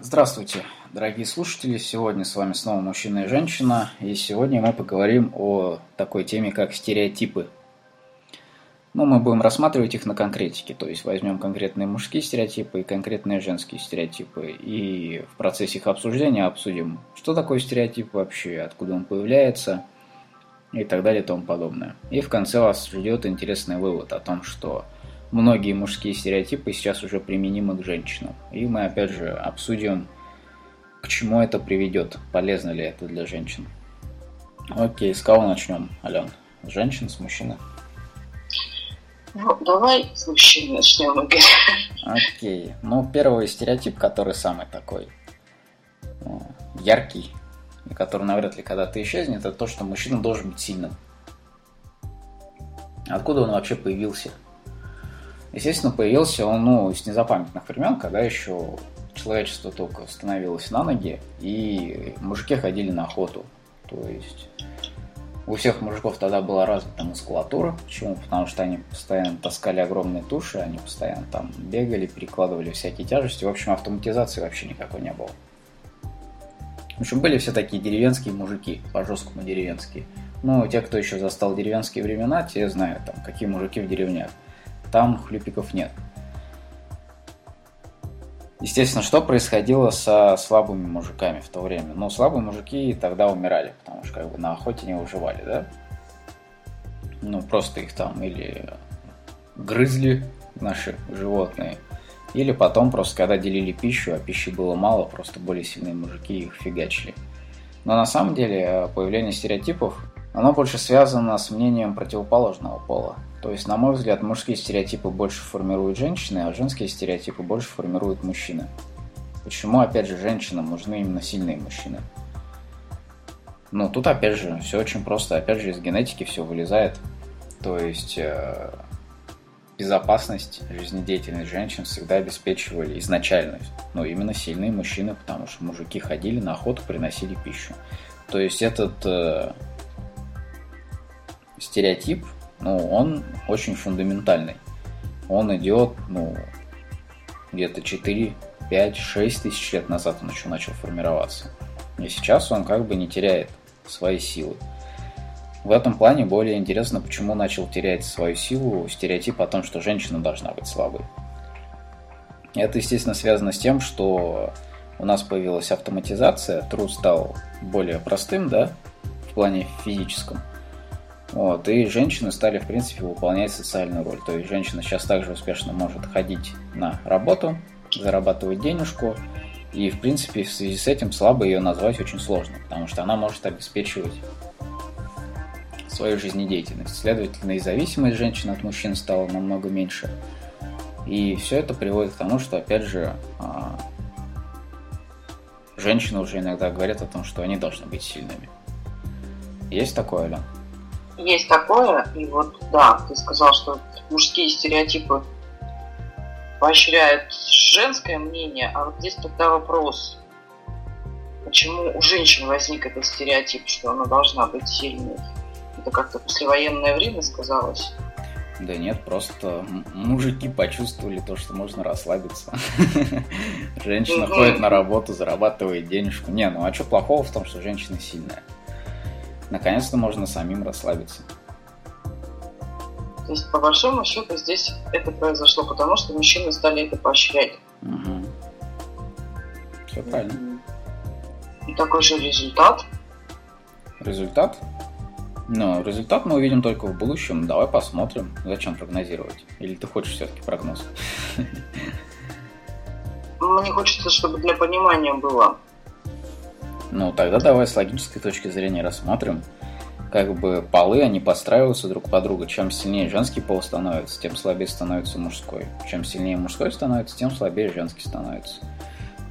Здравствуйте, дорогие слушатели. Сегодня с вами снова мужчина и женщина. И сегодня мы поговорим о такой теме, как стереотипы. Ну, мы будем рассматривать их на конкретике, то есть возьмем конкретные мужские стереотипы и конкретные женские стереотипы. И в процессе их обсуждения обсудим, что такое стереотип вообще, откуда он появляется и так далее и тому подобное. И в конце вас ждет интересный вывод о том, что многие мужские стереотипы сейчас уже применимы к женщинам. И мы опять же обсудим, к чему это приведет, полезно ли это для женщин. Окей, с кого начнем, Ален? С женщин, с мужчины? Ну, давай с мужчин начнем, Игорь. Окей. Ну, первый стереотип, который самый такой ну, яркий, и который навряд ли когда-то исчезнет, это то, что мужчина должен быть сильным. Откуда он вообще появился? Естественно, появился он ну, с незапамятных времен, когда еще человечество только становилось на ноги, и мужики ходили на охоту. То есть у всех мужиков тогда была развита мускулатура. Почему? Потому что они постоянно таскали огромные туши, они постоянно там бегали, перекладывали всякие тяжести. В общем, автоматизации вообще никакой не было. В общем, были все такие деревенские мужики, по-жесткому деревенские. Ну, те, кто еще застал деревенские времена, те знают, там, какие мужики в деревнях там хлюпиков нет. Естественно, что происходило со слабыми мужиками в то время? Ну, слабые мужики тогда умирали, потому что как бы на охоте не выживали, да? Ну, просто их там или грызли наши животные, или потом просто когда делили пищу, а пищи было мало, просто более сильные мужики их фигачили. Но на самом деле появление стереотипов, оно больше связано с мнением противоположного пола. То есть, на мой взгляд, мужские стереотипы больше формируют женщины, а женские стереотипы больше формируют мужчины. Почему, опять же, женщинам нужны именно сильные мужчины? Ну, тут, опять же, все очень просто. Опять же, из генетики все вылезает. То есть, э, безопасность, жизнедеятельность женщин всегда обеспечивали изначально. Ну, именно сильные мужчины, потому что мужики ходили на охоту, приносили пищу. То есть, этот э, стереотип, ну, он очень фундаментальный. Он идет, ну, где-то 4, 5, 6 тысяч лет назад он еще начал формироваться. И сейчас он как бы не теряет свои силы. В этом плане более интересно, почему начал терять свою силу стереотип о том, что женщина должна быть слабой. Это, естественно, связано с тем, что у нас появилась автоматизация, труд стал более простым, да, в плане физическом. Вот, и женщины стали, в принципе, выполнять социальную роль. То есть женщина сейчас также успешно может ходить на работу, зарабатывать денежку, и, в принципе, в связи с этим слабо ее назвать очень сложно, потому что она может обеспечивать свою жизнедеятельность. Следовательно, и зависимость женщин от мужчин стала намного меньше. И все это приводит к тому, что, опять же, а, женщины уже иногда говорят о том, что они должны быть сильными. Есть такое, Ален? Есть такое, и вот, да, ты сказал, что мужские стереотипы поощряют женское мнение, а вот здесь тогда вопрос, почему у женщин возник этот стереотип, что она должна быть сильной? Это как-то послевоенное время сказалось? Да нет, просто мужики почувствовали то, что можно расслабиться. Женщина ходит на работу, зарабатывает денежку. Не, ну а что плохого в том, что женщина сильная? Наконец-то можно самим расслабиться. То есть, по большому счету, здесь это произошло, потому что мужчины стали это поощрять. Угу. Все правильно. И какой же результат? Результат? Ну, результат мы увидим только в будущем. Давай посмотрим. Зачем прогнозировать? Или ты хочешь все-таки прогноз? Мне хочется, чтобы для понимания было. Ну, тогда давай с логической точки зрения рассмотрим. Как бы полы, они подстраиваются друг под друга. Чем сильнее женский пол становится, тем слабее становится мужской. Чем сильнее мужской становится, тем слабее женский становится.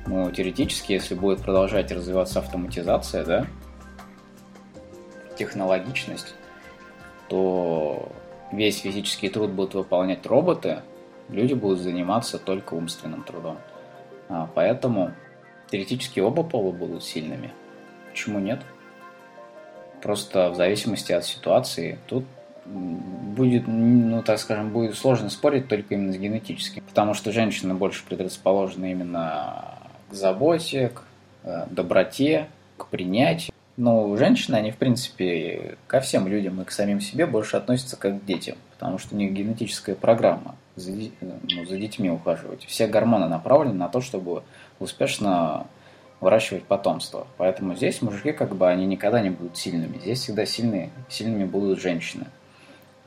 Ну, теоретически, если будет продолжать развиваться автоматизация, да, технологичность, то весь физический труд будут выполнять роботы, люди будут заниматься только умственным трудом. А, поэтому Теоретически оба пола будут сильными. Почему нет? Просто в зависимости от ситуации тут будет, ну так скажем, будет сложно спорить только именно с генетическим. Потому что женщины больше предрасположены именно к заботе, к э, доброте, к принятию. Но женщины, они, в принципе, ко всем людям и к самим себе больше относятся как к детям, потому что у них генетическая программа за, ну, за детьми ухаживать. Все гормоны направлены на то, чтобы успешно выращивать потомство. Поэтому здесь мужики, как бы, они никогда не будут сильными. Здесь всегда сильные, сильными будут женщины.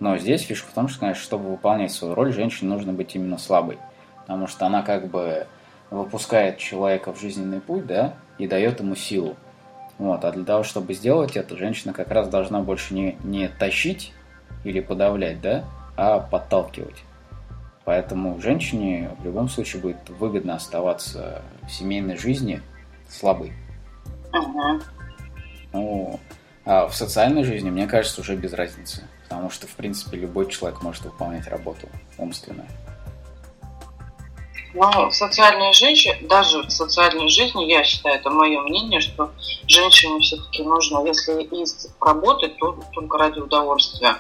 Но здесь фишка в том, что, конечно, чтобы выполнять свою роль, женщине нужно быть именно слабой. Потому что она как бы выпускает человека в жизненный путь, да, и дает ему силу. Вот, а для того, чтобы сделать это, женщина как раз должна больше не, не тащить или подавлять, да, а подталкивать. Поэтому женщине в любом случае будет выгодно оставаться в семейной жизни слабой. Ага. Ну, а в социальной жизни, мне кажется, уже без разницы. Потому что, в принципе, любой человек может выполнять работу умственную. Но в социальной жизни, даже в социальной жизни, я считаю, это мое мнение, что женщине все-таки нужно, если и работать, то только ради удовольствия.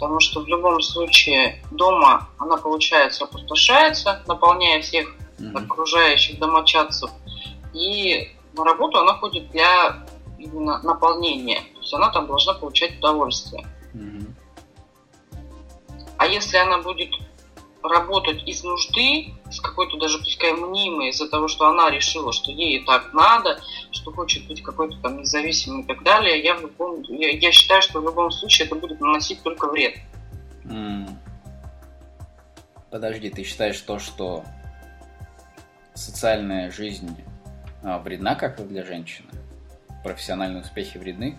Потому что в любом случае дома она, получается, опустошается, наполняя всех mm-hmm. окружающих домочадцев. И на работу она ходит для именно наполнения. То есть она там должна получать удовольствие. Mm-hmm. А если она будет работать из нужды, с какой-то даже пускай мнимой, из-за того, что она решила, что ей так надо, что хочет быть какой-то там независимой и так далее, я, в любом, я, я считаю, что в любом случае это будет наносить только вред. Mm. Подожди, ты считаешь то, что социальная жизнь а, вредна как для женщины? Профессиональные успехи вредны?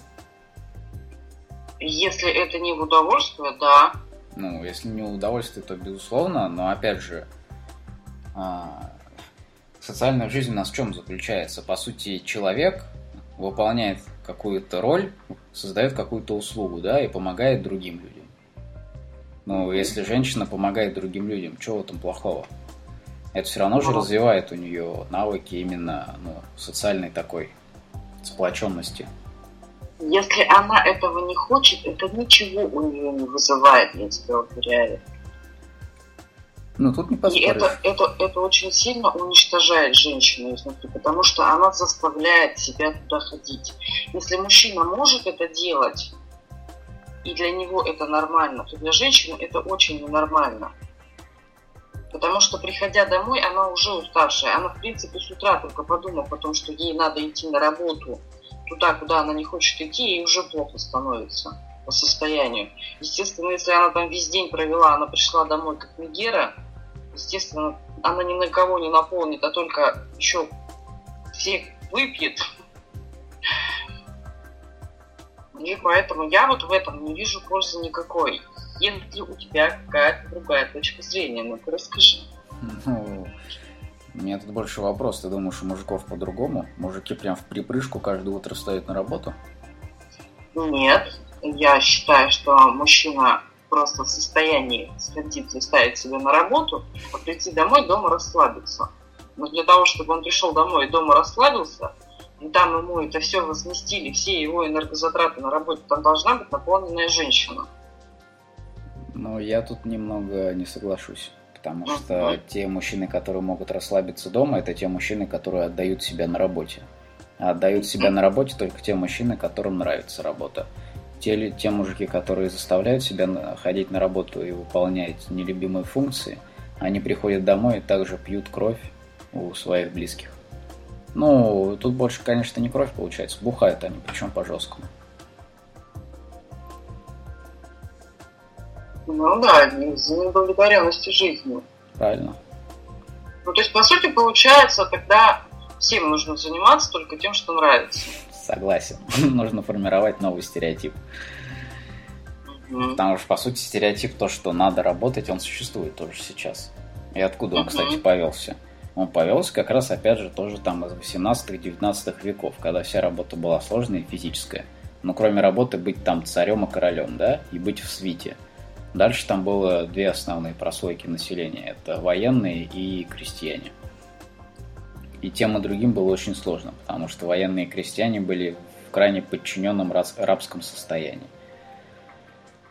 Если это не в удовольствие, да. Ну, если не удовольствие, то безусловно, но опять же, а, социальная жизнь у нас в чем заключается? По сути, человек выполняет какую-то роль, создает какую-то услугу, да, и помогает другим людям. Ну, если женщина помогает другим людям, чего в этом плохого? Это все равно же развивает у нее навыки именно ну, социальной такой сплоченности. Если она этого не хочет, это ничего у нее не вызывает, я тебе уверяю. Ну, тут не И это, это, это очень сильно уничтожает женщину изнутри, потому что она заставляет себя туда ходить. Если мужчина может это делать, и для него это нормально, то для женщины это очень ненормально. Потому что, приходя домой, она уже уставшая. Она, в принципе, с утра только подумав о том, что ей надо идти на работу – туда, куда она не хочет идти, ей уже плохо становится по состоянию. Естественно, если она там весь день провела, она пришла домой как Мегера, естественно, она ни на кого не наполнит, а только еще всех выпьет. И поэтому я вот в этом не вижу пользы никакой. Если у тебя какая-то другая точка зрения, ну-ка расскажи. У меня тут больше вопрос. Ты думаешь, у мужиков по-другому? Мужики прям в припрыжку каждое утро встают на работу? Нет. Я считаю, что мужчина просто в состоянии сходить и ставить себя на работу, а прийти домой, дома расслабиться. Но для того, чтобы он пришел домой и дома расслабился, и там ему это все возместили, все его энергозатраты на работе, там должна быть наполненная женщина. Ну, я тут немного не соглашусь потому что те мужчины, которые могут расслабиться дома, это те мужчины, которые отдают себя на работе. А отдают себя на работе только те мужчины, которым нравится работа. Те, те мужики, которые заставляют себя ходить на работу и выполнять нелюбимые функции, они приходят домой и также пьют кровь у своих близких. Ну, тут больше, конечно, не кровь получается, бухают они, причем по-жесткому. Ну да, из-за неудовлетворенности жизнью. Правильно. Ну, то есть, по сути, получается, тогда всем нужно заниматься только тем, что нравится. Согласен. нужно формировать новый стереотип. Потому что, по сути, стереотип то, что надо работать, он существует тоже сейчас. И откуда он, кстати, повелся? Он повелся как раз, опять же, тоже там из 18-19 веков, когда вся работа была сложная и физическая. Но кроме работы быть там царем и королем, да, и быть в свите – Дальше там было две основные прослойки населения. Это военные и крестьяне. И тем и другим было очень сложно, потому что военные и крестьяне были в крайне подчиненном рабском состоянии.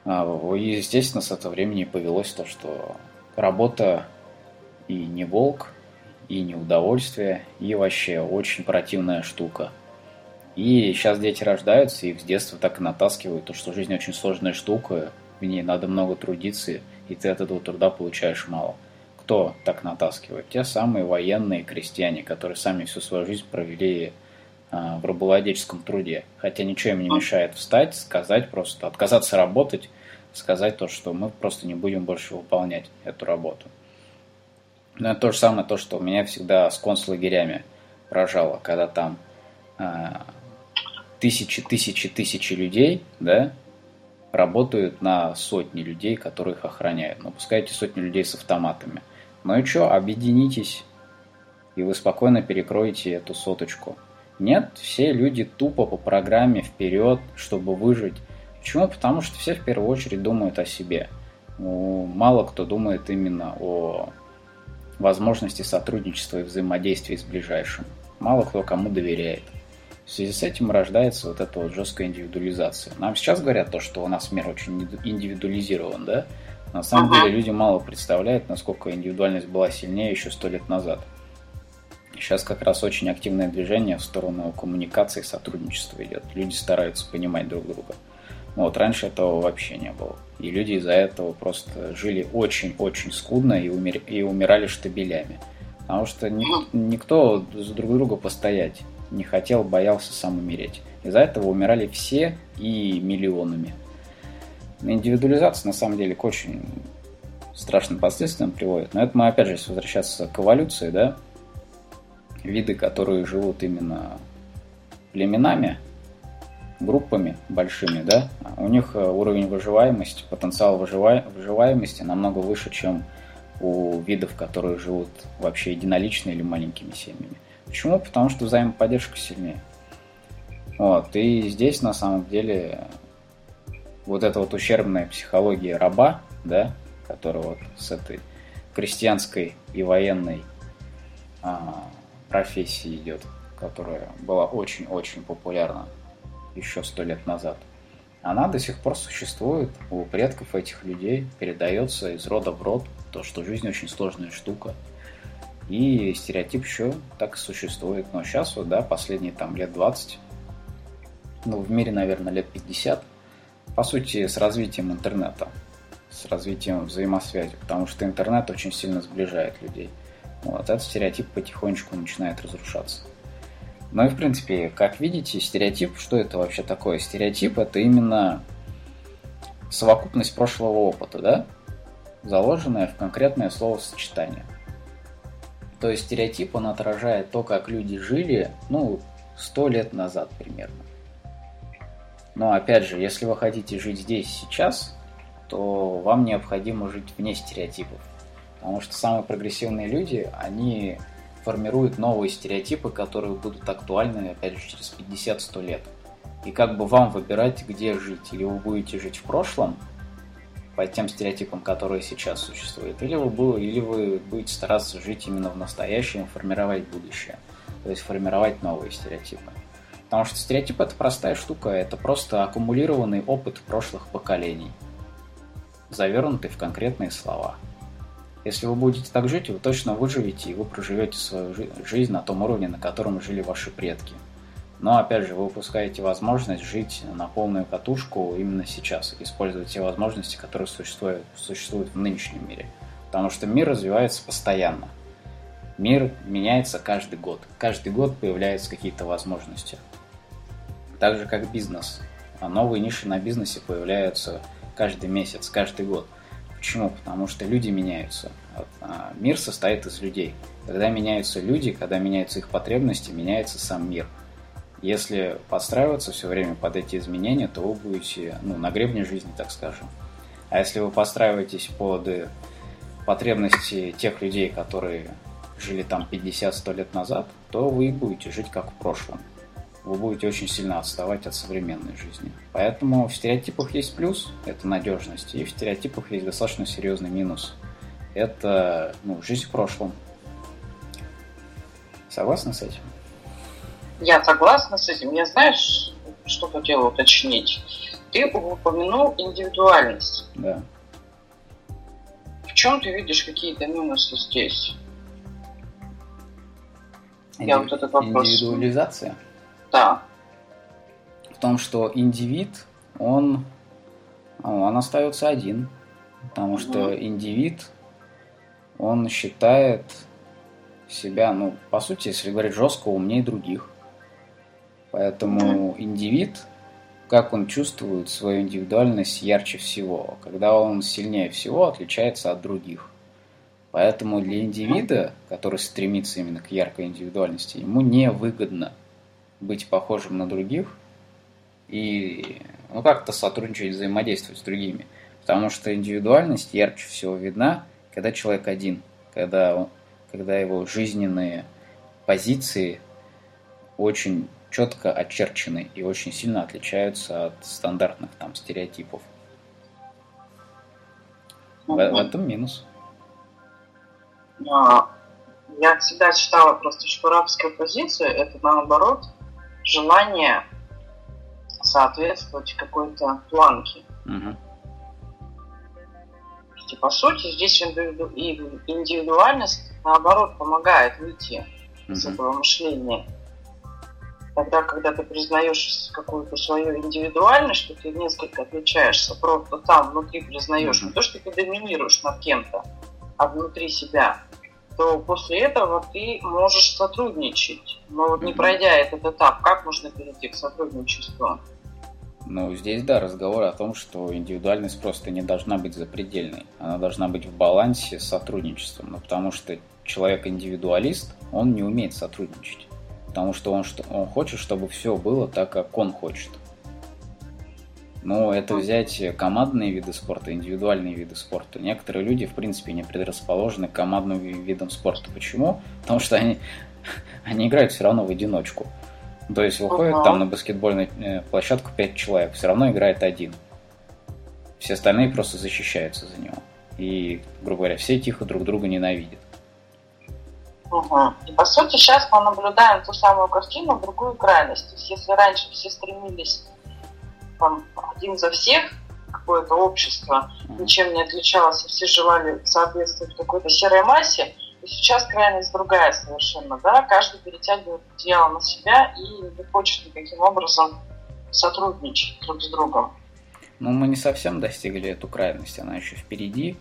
А, и, естественно, с этого времени повелось то, что работа и не волк, и неудовольствие, и вообще очень противная штука. И сейчас дети рождаются, их с детства так и натаскивают, то, что жизнь очень сложная штука, в ней надо много трудиться, и ты от этого труда получаешь мало. Кто так натаскивает? Те самые военные крестьяне, которые сами всю свою жизнь провели а, в рабовладельческом труде. Хотя ничего им не мешает встать, сказать просто, отказаться работать, сказать то, что мы просто не будем больше выполнять эту работу. Но это то же самое, то, что у меня всегда с концлагерями поражало, когда там а, тысячи, тысячи, тысячи людей, да, работают на сотни людей, которые их охраняют. Ну, пускай эти сотни людей с автоматами. Ну и что, объединитесь, и вы спокойно перекроете эту соточку. Нет, все люди тупо по программе вперед, чтобы выжить. Почему? Потому что все в первую очередь думают о себе. Мало кто думает именно о возможности сотрудничества и взаимодействия с ближайшим. Мало кто кому доверяет. В связи с этим рождается вот эта вот жесткая индивидуализация. Нам сейчас говорят то, что у нас мир очень индивидуализирован, да? На самом деле люди мало представляют, насколько индивидуальность была сильнее еще сто лет назад. Сейчас как раз очень активное движение в сторону коммуникации сотрудничества идет. Люди стараются понимать друг друга. Вот, раньше этого вообще не было. И люди из-за этого просто жили очень-очень скудно и, умер... и умирали штабелями. Потому что ни... никто за друг друга постоять не хотел, боялся сам умереть. Из-за этого умирали все и миллионами. Индивидуализация на самом деле к очень страшным последствиям приводит. Но это мы опять же, возвращаться к эволюции, да, виды, которые живут именно племенами, группами большими, да, у них э, уровень выживаемости, потенциал выжива... выживаемости намного выше, чем у видов, которые живут вообще единолично или маленькими семьями. Почему? Потому что взаимоподдержка сильнее. Вот, и здесь на самом деле вот эта вот ущербная психология раба, да, которая вот с этой крестьянской и военной а, профессии идет, которая была очень-очень популярна еще сто лет назад, она до сих пор существует у предков этих людей, передается из рода в род, то, что жизнь очень сложная штука. И стереотип еще так существует. Но сейчас вот, да, последние там лет 20, ну, в мире, наверное, лет 50, по сути, с развитием интернета, с развитием взаимосвязи, потому что интернет очень сильно сближает людей. Вот, этот стереотип потихонечку начинает разрушаться. Ну и, в принципе, как видите, стереотип, что это вообще такое? Стереотип – это именно совокупность прошлого опыта, да? Заложенное в конкретное словосочетание. То есть стереотип, он отражает то, как люди жили, ну, сто лет назад примерно. Но опять же, если вы хотите жить здесь сейчас, то вам необходимо жить вне стереотипов. Потому что самые прогрессивные люди, они формируют новые стереотипы, которые будут актуальны, опять же, через 50-100 лет. И как бы вам выбирать, где жить. Или вы будете жить в прошлом, по тем стереотипам, которые сейчас существуют, или вы, или вы будете стараться жить именно в настоящем, формировать будущее. То есть формировать новые стереотипы. Потому что стереотип это простая штука, это просто аккумулированный опыт прошлых поколений, завернутый в конкретные слова. Если вы будете так жить, вы точно выживете и вы проживете свою жизнь на том уровне, на котором жили ваши предки. Но опять же, вы упускаете возможность жить на полную катушку именно сейчас, использовать те возможности, которые существуют, существуют в нынешнем мире. Потому что мир развивается постоянно. Мир меняется каждый год. Каждый год появляются какие-то возможности так же как бизнес. А новые ниши на бизнесе появляются каждый месяц, каждый год. Почему? Потому что люди меняются. А, мир состоит из людей. Когда меняются люди, когда меняются их потребности, меняется сам мир. Если подстраиваться все время под эти изменения, то вы будете ну, на гребне жизни, так скажем. А если вы подстраиваетесь под потребности тех людей, которые жили там 50-100 лет назад, то вы будете жить как в прошлом вы будете очень сильно отставать от современной жизни. Поэтому в стереотипах есть плюс, это надежность, и в стереотипах есть достаточно серьезный минус. Это ну, жизнь в прошлом. Согласна с этим? Я согласна с этим. Я знаешь, что хотела уточнить? Ты упомянул индивидуальность. Да. В чем ты видишь какие-то минусы здесь? Я Инди... вот этот вопрос... Индивидуализация? Да. В том, что индивид, он, он остается один. Потому что индивид, он считает себя, ну, по сути, если говорить жестко, умнее других. Поэтому индивид, как он чувствует свою индивидуальность ярче всего, когда он сильнее всего отличается от других. Поэтому для индивида, который стремится именно к яркой индивидуальности, ему не выгодно быть похожим на других и ну, как-то сотрудничать, взаимодействовать с другими. Потому что индивидуальность ярче всего видна, когда человек один, когда, он, когда его жизненные позиции очень четко очерчены и очень сильно отличаются от стандартных там стереотипов. В, в этом минус. А, я всегда считала просто, что арабская позиция это наоборот желание соответствовать какой-то планке. Угу. И по сути здесь индивидуальность наоборот помогает выйти угу. из этого мышления Тогда, когда ты признаешь какую-то свою индивидуальность, что ты несколько отличаешься, просто там внутри признаешь, не то, что ты доминируешь над кем-то, а внутри себя, то после этого ты можешь сотрудничать. Но вот не пройдя этот этап, как можно перейти к сотрудничеству? Ну, здесь, да, разговор о том, что индивидуальность просто не должна быть запредельной. Она должна быть в балансе с сотрудничеством. Ну, потому что человек-индивидуалист, он не умеет сотрудничать потому что он, он хочет, чтобы все было так, как он хочет. Но это взять командные виды спорта, индивидуальные виды спорта. Некоторые люди, в принципе, не предрасположены к командным видам спорта. Почему? Потому что они, они играют все равно в одиночку. То есть выходит uh-huh. там на баскетбольную э, площадку 5 человек, все равно играет один. Все остальные просто защищаются за него. И, грубо говоря, все тихо друг друга ненавидят. Угу. И по сути сейчас мы наблюдаем ту самую картину в другую крайность. То есть если раньше все стремились там, один за всех, какое-то общество ничем не отличалось, и все желали соответствовать какой-то серой массе, то сейчас крайность другая совершенно. Да? Каждый перетягивает дело на себя и не хочет никаким образом сотрудничать друг с другом. Ну, мы не совсем достигли эту крайность, она еще впереди.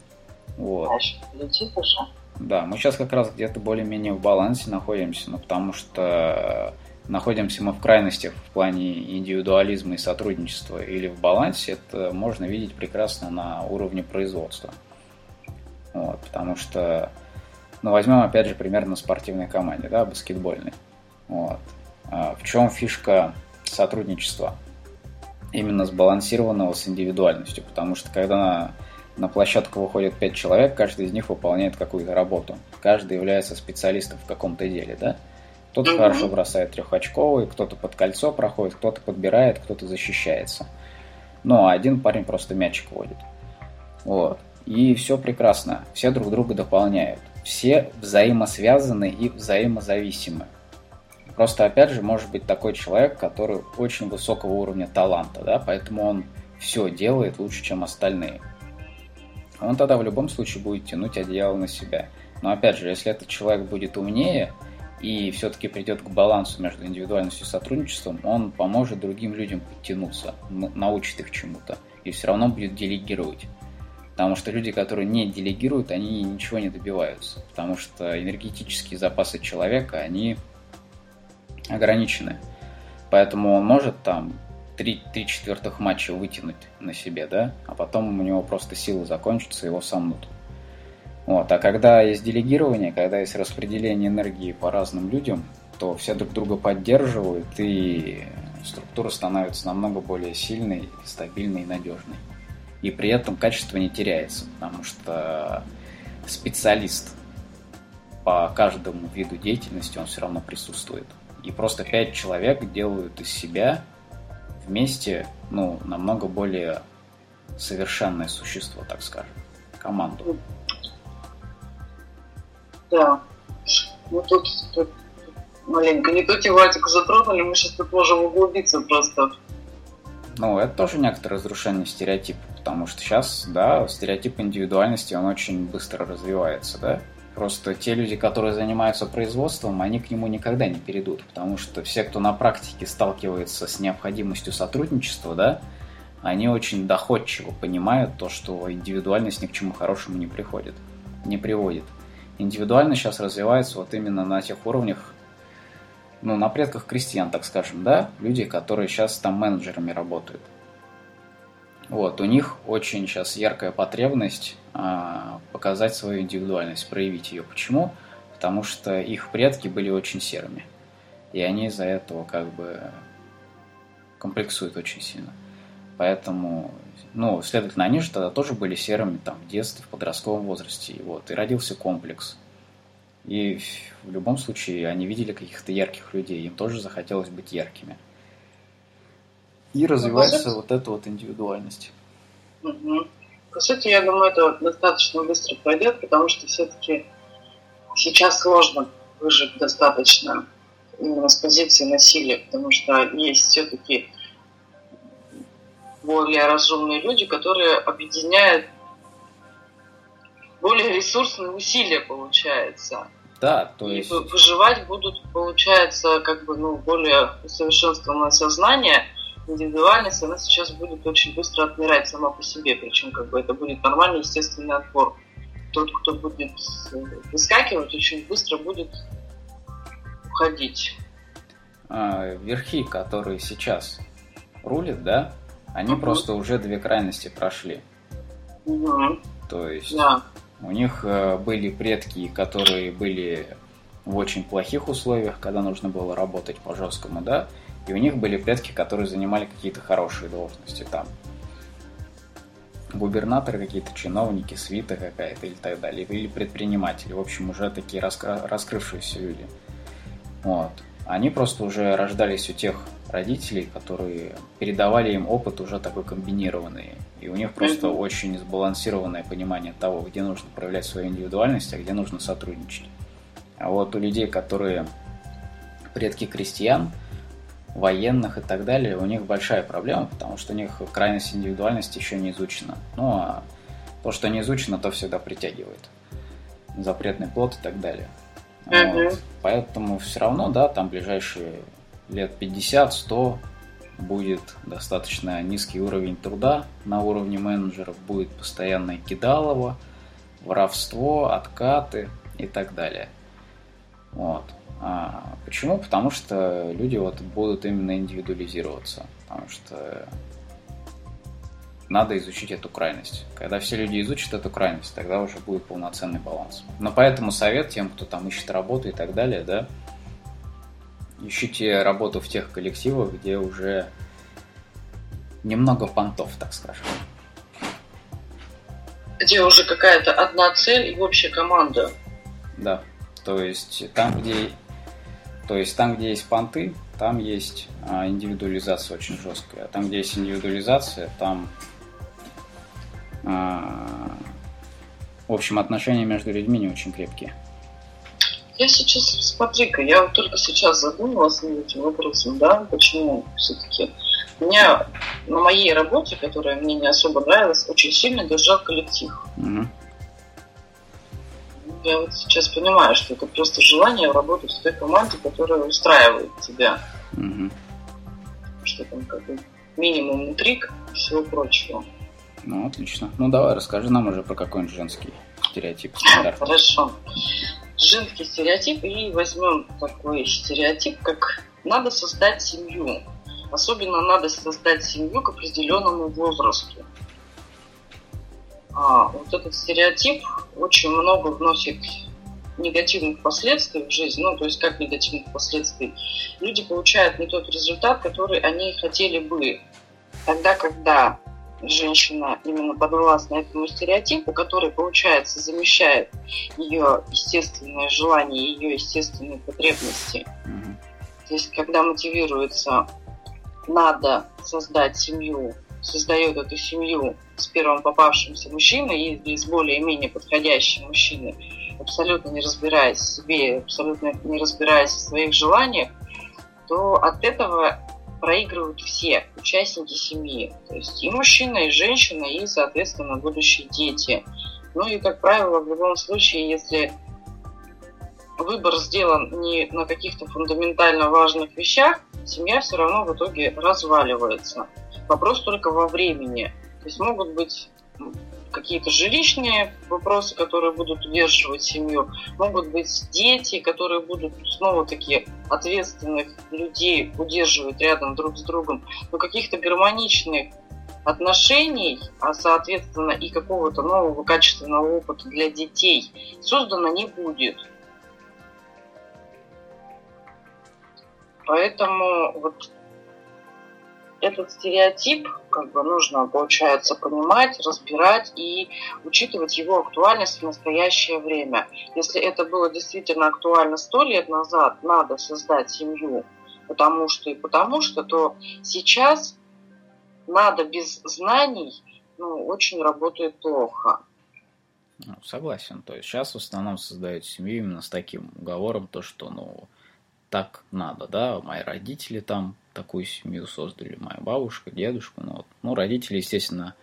Вот. А еще впереди тоже. Да, мы сейчас как раз где-то более-менее в балансе находимся, ну, потому что находимся мы в крайностях в плане индивидуализма и сотрудничества или в балансе, это можно видеть прекрасно на уровне производства. Вот, потому что, ну, возьмем опять же пример на спортивной команде, да, баскетбольной. Вот. А в чем фишка сотрудничества? Именно сбалансированного с индивидуальностью, потому что когда на площадку выходит пять человек, каждый из них выполняет какую-то работу. Каждый является специалистом в каком-то деле, да? Кто-то mm-hmm. хорошо бросает трехочковый, кто-то под кольцо проходит, кто-то подбирает, кто-то защищается. Ну, а один парень просто мячик водит. Вот. И все прекрасно. Все друг друга дополняют. Все взаимосвязаны и взаимозависимы. Просто, опять же, может быть такой человек, который очень высокого уровня таланта, да, поэтому он все делает лучше, чем остальные он тогда в любом случае будет тянуть одеяло на себя. Но опять же, если этот человек будет умнее и все-таки придет к балансу между индивидуальностью и сотрудничеством, он поможет другим людям подтянуться, научит их чему-то и все равно будет делегировать. Потому что люди, которые не делегируют, они ничего не добиваются. Потому что энергетические запасы человека, они ограничены. Поэтому он может там три, три четвертых матча вытянуть на себе, да, а потом у него просто силы закончатся, его сомнут. Вот. А когда есть делегирование, когда есть распределение энергии по разным людям, то все друг друга поддерживают, и структура становится намного более сильной, стабильной и надежной. И при этом качество не теряется, потому что специалист по каждому виду деятельности, он все равно присутствует. И просто пять человек делают из себя вместе, ну, намного более совершенное существо, так скажем, команду. Да. Ну тут, тут маленько не ту тематику затронули, мы сейчас тут можем углубиться просто. Ну, это тоже некоторое разрушение стереотипа, потому что сейчас, да, стереотип индивидуальности, он очень быстро развивается, да, Просто те люди, которые занимаются производством, они к нему никогда не перейдут, потому что все, кто на практике сталкивается с необходимостью сотрудничества, да, они очень доходчиво понимают то, что индивидуальность ни к чему хорошему не приходит, не приводит. Индивидуально сейчас развивается вот именно на тех уровнях, ну, на предках крестьян, так скажем, да, люди, которые сейчас там менеджерами работают. Вот, у них очень сейчас яркая потребность показать свою индивидуальность, проявить ее. Почему? Потому что их предки были очень серыми. И они из-за этого как бы комплексуют очень сильно. Поэтому, ну, следовательно, они же тогда тоже были серыми там в детстве, в подростковом возрасте. И вот, и родился комплекс. И в любом случае они видели каких-то ярких людей, им тоже захотелось быть яркими. И развивается вот эта вот индивидуальность. Угу. По сути, я думаю, это достаточно быстро пройдет, потому что все-таки сейчас сложно выжить достаточно именно с позиции насилия, потому что есть все-таки более разумные люди, которые объединяют более ресурсные усилия, получается. Да, то есть... И выживать будут, получается, как бы, ну, более усовершенствованное сознание – индивидуальность, она сейчас будет очень быстро отмирать сама по себе, причем как бы это будет нормальный естественный отбор. Тот, кто будет выскакивать, очень быстро будет уходить. А, верхи, которые сейчас рулят, да, они угу. просто уже две крайности прошли. Угу. То есть да. у них э, были предки, которые были в очень плохих условиях, когда нужно было работать по жесткому, да, и у них были предки, которые занимали какие-то хорошие должности там. Губернаторы какие-то, чиновники, свита какая-то или так далее. Или предприниматели. В общем, уже такие раскры... раскрывшиеся люди. Вот. Они просто уже рождались у тех родителей, которые передавали им опыт уже такой комбинированный. И у них просто mm-hmm. очень сбалансированное понимание того, где нужно проявлять свою индивидуальность, а где нужно сотрудничать. А вот у людей, которые предки крестьян, военных и так далее, у них большая проблема, потому что у них крайность индивидуальности еще не изучена. Ну, а то, что не изучено, то всегда притягивает. Запретный плод и так далее. Uh-huh. Вот. Поэтому все равно, да, там ближайшие лет 50-100 будет достаточно низкий уровень труда на уровне менеджеров, будет постоянное кидалово, воровство, откаты и так далее. Вот. А, почему? Потому что люди вот будут именно индивидуализироваться. Потому что надо изучить эту крайность. Когда все люди изучат эту крайность, тогда уже будет полноценный баланс. Но поэтому совет тем, кто там ищет работу и так далее, да, ищите работу в тех коллективах, где уже немного понтов, так скажем. Где уже какая-то одна цель и общая команда. Да. То есть там, где то есть там, где есть понты, там есть а, индивидуализация очень жесткая. А там, где есть индивидуализация, там а, в общем, отношения между людьми не очень крепкие. Я сейчас, смотри-ка, я вот только сейчас задумалась над этим вопросом, да, почему все-таки меня на моей работе, которая мне не особо нравилась, очень сильно держал коллектив. Угу я вот сейчас понимаю, что это просто желание работать в той команде, которая устраивает тебя. Угу. Что там как бы минимум интриг и всего прочего. Ну, отлично. Ну, давай, расскажи нам уже про какой-нибудь женский стереотип стандарт. Хорошо. Женский стереотип, и возьмем такой стереотип, как надо создать семью. Особенно надо создать семью к определенному возрасту а, вот этот стереотип очень много вносит негативных последствий в жизнь, ну, то есть как негативных последствий, люди получают не тот результат, который они хотели бы. Тогда, когда женщина именно подвластна этому стереотипу, который, получается, замещает ее естественное желание, ее естественные потребности. Mm-hmm. То есть, когда мотивируется надо создать семью, создает эту семью с первым попавшимся мужчиной или с более-менее подходящим мужчиной, абсолютно не разбираясь в себе, абсолютно не разбираясь в своих желаниях, то от этого проигрывают все участники семьи. То есть и мужчина, и женщина, и, соответственно, будущие дети. Ну и, как правило, в любом случае, если выбор сделан не на каких-то фундаментально важных вещах, семья все равно в итоге разваливается. Вопрос только во времени. То есть могут быть какие-то жилищные вопросы, которые будут удерживать семью, могут быть дети, которые будут снова такие ответственных людей удерживать рядом друг с другом, но каких-то гармоничных отношений, а соответственно и какого-то нового качественного опыта для детей создано не будет. Поэтому вот этот стереотип как бы нужно, получается, понимать, разбирать и учитывать его актуальность в настоящее время. Если это было действительно актуально сто лет назад, надо создать семью, потому что и потому что, то сейчас надо без знаний, ну, очень работает плохо. Ну, согласен. То есть сейчас в основном создают семью именно с таким уговором, то, что, ну, так надо, да, мои родители там такую семью создали, моя бабушка, дедушка, ну, вот. ну, родители, естественно,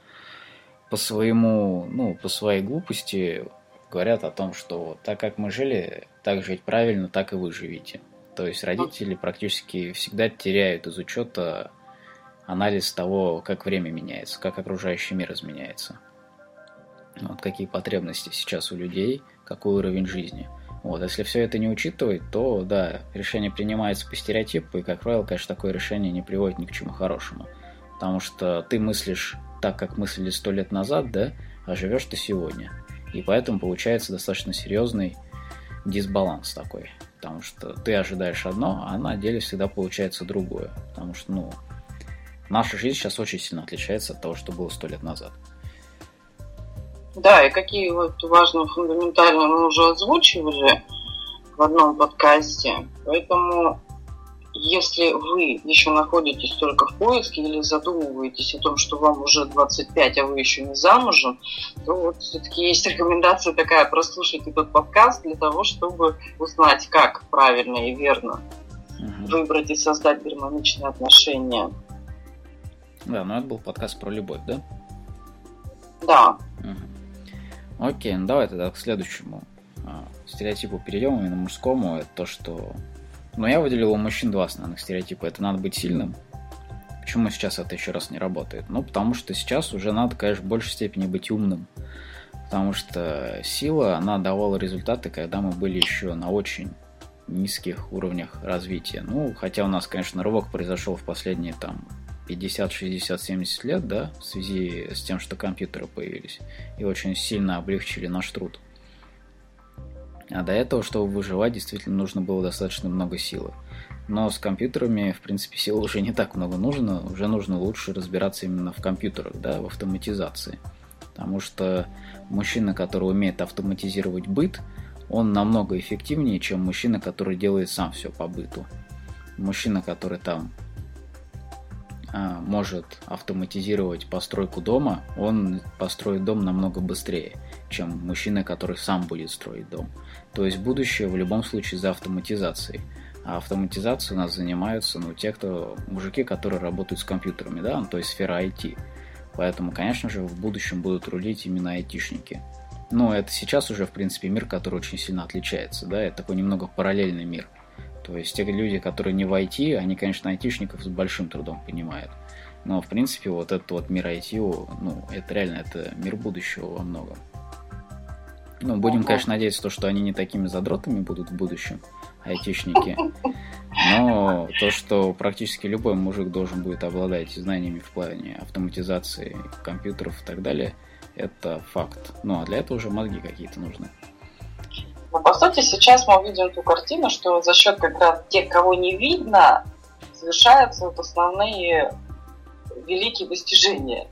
по своему, ну, по своей глупости говорят о том, что так как мы жили, так жить правильно, так и вы живите. То есть родители практически всегда теряют из учета анализ того, как время меняется, как окружающий мир изменяется. Вот какие потребности сейчас у людей, какой уровень жизни – вот, если все это не учитывать, то да, решение принимается по стереотипу, и, как правило, конечно, такое решение не приводит ни к чему хорошему. Потому что ты мыслишь так, как мыслили сто лет назад, да, а живешь ты сегодня. И поэтому получается достаточно серьезный дисбаланс такой. Потому что ты ожидаешь одно, а на деле всегда получается другое. Потому что, ну, наша жизнь сейчас очень сильно отличается от того, что было сто лет назад. Да, и какие вот важные фундаментальные мы уже озвучивали в одном подкасте. Поэтому если вы еще находитесь только в поиске или задумываетесь о том, что вам уже 25, а вы еще не замужем, то вот все-таки есть рекомендация такая, прослушать этот подкаст для того, чтобы узнать, как правильно и верно угу. выбрать и создать гармоничные отношения. Да, но это был подкаст про любовь, да? Да. Угу. Окей, ну давай тогда к следующему а, стереотипу перейдем, именно мужскому. Это то, что... Ну, я выделил у мужчин два основных стереотипа. Это надо быть сильным. Почему сейчас это еще раз не работает? Ну, потому что сейчас уже надо, конечно, в большей степени быть умным. Потому что сила, она давала результаты, когда мы были еще на очень низких уровнях развития. Ну, хотя у нас, конечно, рывок произошел в последние там 50, 60, 70 лет, да, в связи с тем, что компьютеры появились и очень сильно облегчили наш труд. А до этого, чтобы выживать, действительно нужно было достаточно много силы. Но с компьютерами, в принципе, силы уже не так много нужно. Уже нужно лучше разбираться именно в компьютерах, да, в автоматизации. Потому что мужчина, который умеет автоматизировать быт, он намного эффективнее, чем мужчина, который делает сам все по быту. Мужчина, который там может автоматизировать постройку дома, он построит дом намного быстрее, чем мужчина, который сам будет строить дом. То есть будущее в любом случае за автоматизацией. А автоматизацией у нас занимаются ну, те, кто, мужики, которые работают с компьютерами, да, ну, то есть сфера IT. Поэтому, конечно же, в будущем будут рулить именно айтишники. Но это сейчас уже, в принципе, мир, который очень сильно отличается, да, это такой немного параллельный мир. То есть те люди, которые не в IT, они, конечно, айтишников с большим трудом понимают. Но, в принципе, вот этот вот мир IT, ну, это реально, это мир будущего во многом. Ну, будем, конечно, надеяться, то, что они не такими задротами будут в будущем, айтишники. Но то, что практически любой мужик должен будет обладать знаниями в плане автоматизации компьютеров и так далее, это факт. Ну, а для этого уже мозги какие-то нужны. Но по сути сейчас мы видим ту картину, что за счет как раз тех, кого не видно, совершаются вот основные великие достижения.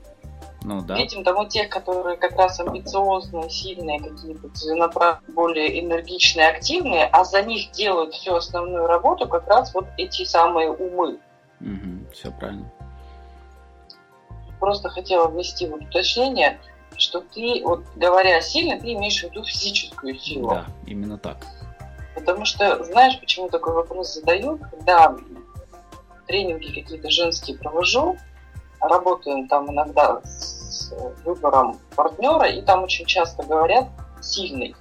Ну, да. Видим тому тех, которые как раз амбициозные, сильные, какие-то целенаправленные, более энергичные, активные, а за них делают всю основную работу как раз вот эти самые умы. Угу, все правильно. Просто хотела внести вот уточнение – что ты, вот говоря сильно, ты имеешь в виду физическую силу. Да, именно так. Потому что, знаешь, почему такой вопрос задают, когда тренинги какие-то женские провожу, работаем там иногда с выбором партнера, и там очень часто говорят сильный.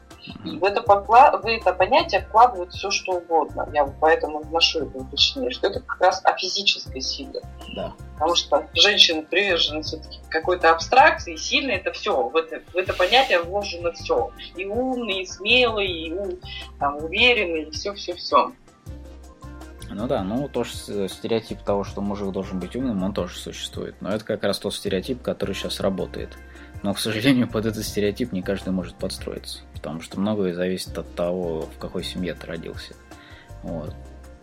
И в это, покла... в это понятие вкладывают все, что угодно. Я поэтому вношу это уточнение, что это как раз о физической силе. Да. Потому что женщины привержены все-таки какой-то абстракции, сильно это все. В это, в это понятие вложено все. И умный, и смелый, и там, уверенный, и все-все-все. Ну да, ну тоже стереотип того, что мужик должен быть умным, он тоже существует. Но это как раз тот стереотип, который сейчас работает. Но, к сожалению, под этот стереотип не каждый может подстроиться, потому что многое зависит от того, в какой семье ты родился. Вот.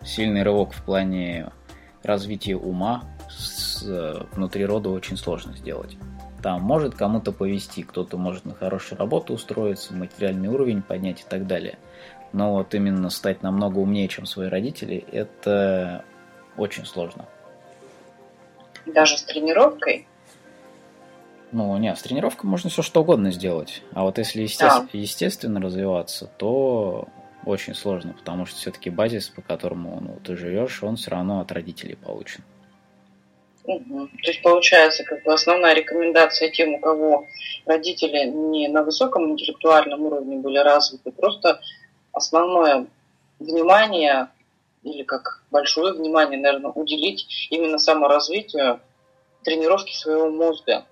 Сильный рывок в плане развития ума с, внутри рода очень сложно сделать. Там может кому-то повести, кто-то может на хорошую работу устроиться, материальный уровень поднять и так далее. Но вот именно стать намного умнее, чем свои родители, это очень сложно. Даже с тренировкой? Ну, нет, с тренировкой можно все что угодно сделать. А вот если есте... да. естественно развиваться, то очень сложно, потому что все-таки базис, по которому ну, ты живешь, он все равно от родителей получен. Угу. То есть получается, как бы основная рекомендация тем, у кого родители не на высоком интеллектуальном уровне были развиты, просто основное внимание или как большое внимание, наверное, уделить именно саморазвитию тренировки своего мозга.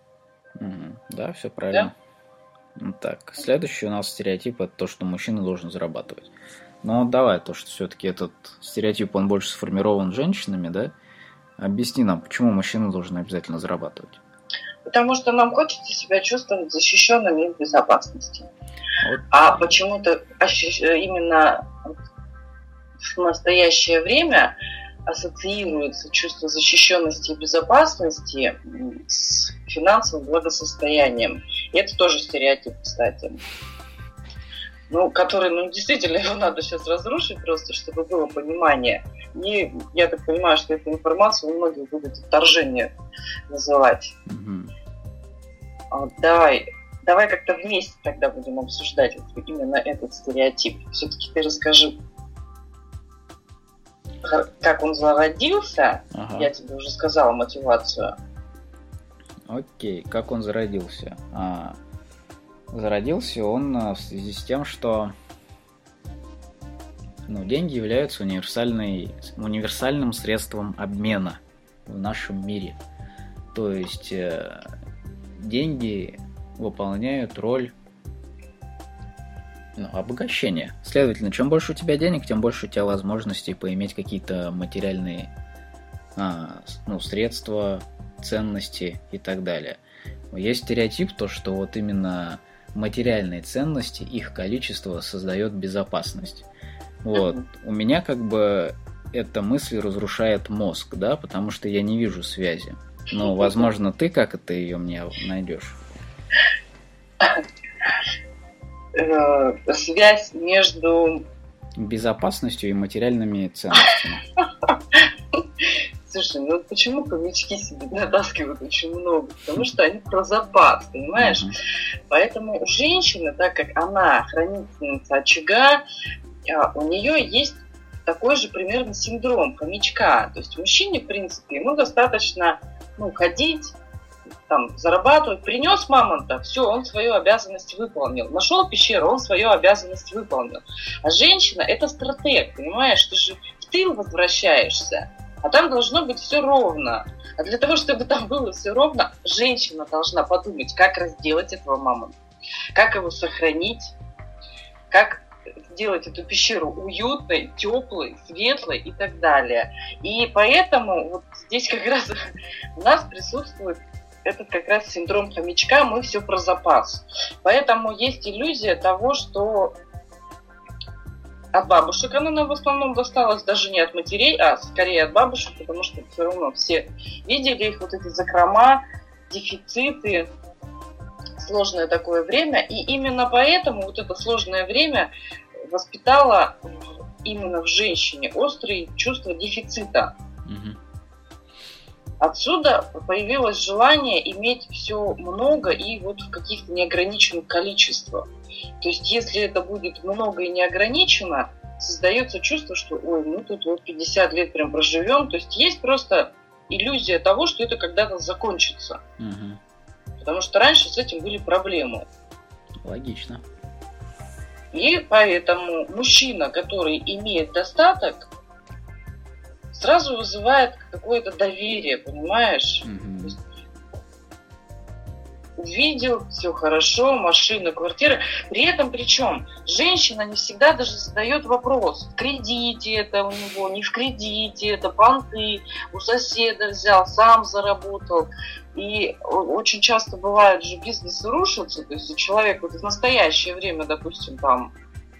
Да, все правильно. Да? Так, следующий у нас стереотип это то, что мужчина должен зарабатывать. Но давай, то, что все-таки этот стереотип, он больше сформирован женщинами, да? Объясни нам, почему мужчина должен обязательно зарабатывать? Потому что нам хочется себя чувствовать защищенными и в безопасности. Вот. А почему-то именно в настоящее время ассоциируется чувство защищенности и безопасности с финансовым благосостоянием. И это тоже стереотип, кстати. Ну, который, ну, действительно, его надо сейчас разрушить просто, чтобы было понимание. И я так понимаю, что эту информацию у многих будет отторжение называть. Mm-hmm. Вот, давай, давай как-то вместе тогда будем обсуждать вот именно этот стереотип. Все-таки ты расскажи как он зародился, ага. я тебе уже сказала мотивацию. Окей, как он зародился? А, зародился он а, в связи с тем, что ну, деньги являются универсальной, универсальным средством обмена в нашем мире. То есть э, деньги выполняют роль ну, обогащение. Следовательно, чем больше у тебя денег, тем больше у тебя возможностей поиметь какие-то материальные а, ну, средства, ценности и так далее. Есть стереотип, то, что вот именно материальные ценности, их количество создает безопасность. Вот. У меня как бы эта мысль разрушает мозг, да, потому что я не вижу связи. Но, возможно, ты как это ее мне найдешь? э, связь между безопасностью и материальными ценностями. Слушай, ну почему хомячки себе натаскивают очень много? Потому что они про запас, понимаешь? Uh-huh. Поэтому у женщины, так как она хранительница очага, а, у нее есть такой же примерно синдром хомячка. То есть мужчине, в принципе, ему достаточно ну, ходить, там зарабатывать, принес мамонта, все, он свою обязанность выполнил. Нашел пещеру, он свою обязанность выполнил. А женщина это стратег, понимаешь, ты же в тыл возвращаешься. А там должно быть все ровно. А для того, чтобы там было все ровно, женщина должна подумать, как разделать этого мамонта, как его сохранить, как сделать эту пещеру уютной, теплой, светлой и так далее. И поэтому вот здесь как раз у нас присутствует это как раз синдром хомячка, мы все про запас. Поэтому есть иллюзия того, что от бабушек она в основном досталась, даже не от матерей, а скорее от бабушек, потому что все равно все видели их, вот эти закрома, дефициты, сложное такое время. И именно поэтому вот это сложное время воспитало именно в женщине острые чувства дефицита. Угу. Отсюда появилось желание иметь все много и вот в каких-то неограниченных количествах. То есть, если это будет много и неограничено, создается чувство, что ой, ну тут вот 50 лет прям проживем. То есть есть просто иллюзия того, что это когда-то закончится. Угу. Потому что раньше с этим были проблемы. Логично. И поэтому мужчина, который имеет достаток, сразу вызывает какое-то доверие, понимаешь? Mm-hmm увидел, все хорошо, машина, квартира. При этом, причем, женщина не всегда даже задает вопрос, в кредите это у него, не в кредите, это банки, у соседа взял, сам заработал. И очень часто бывает же бизнес рушится, то есть человек вот в настоящее время, допустим, там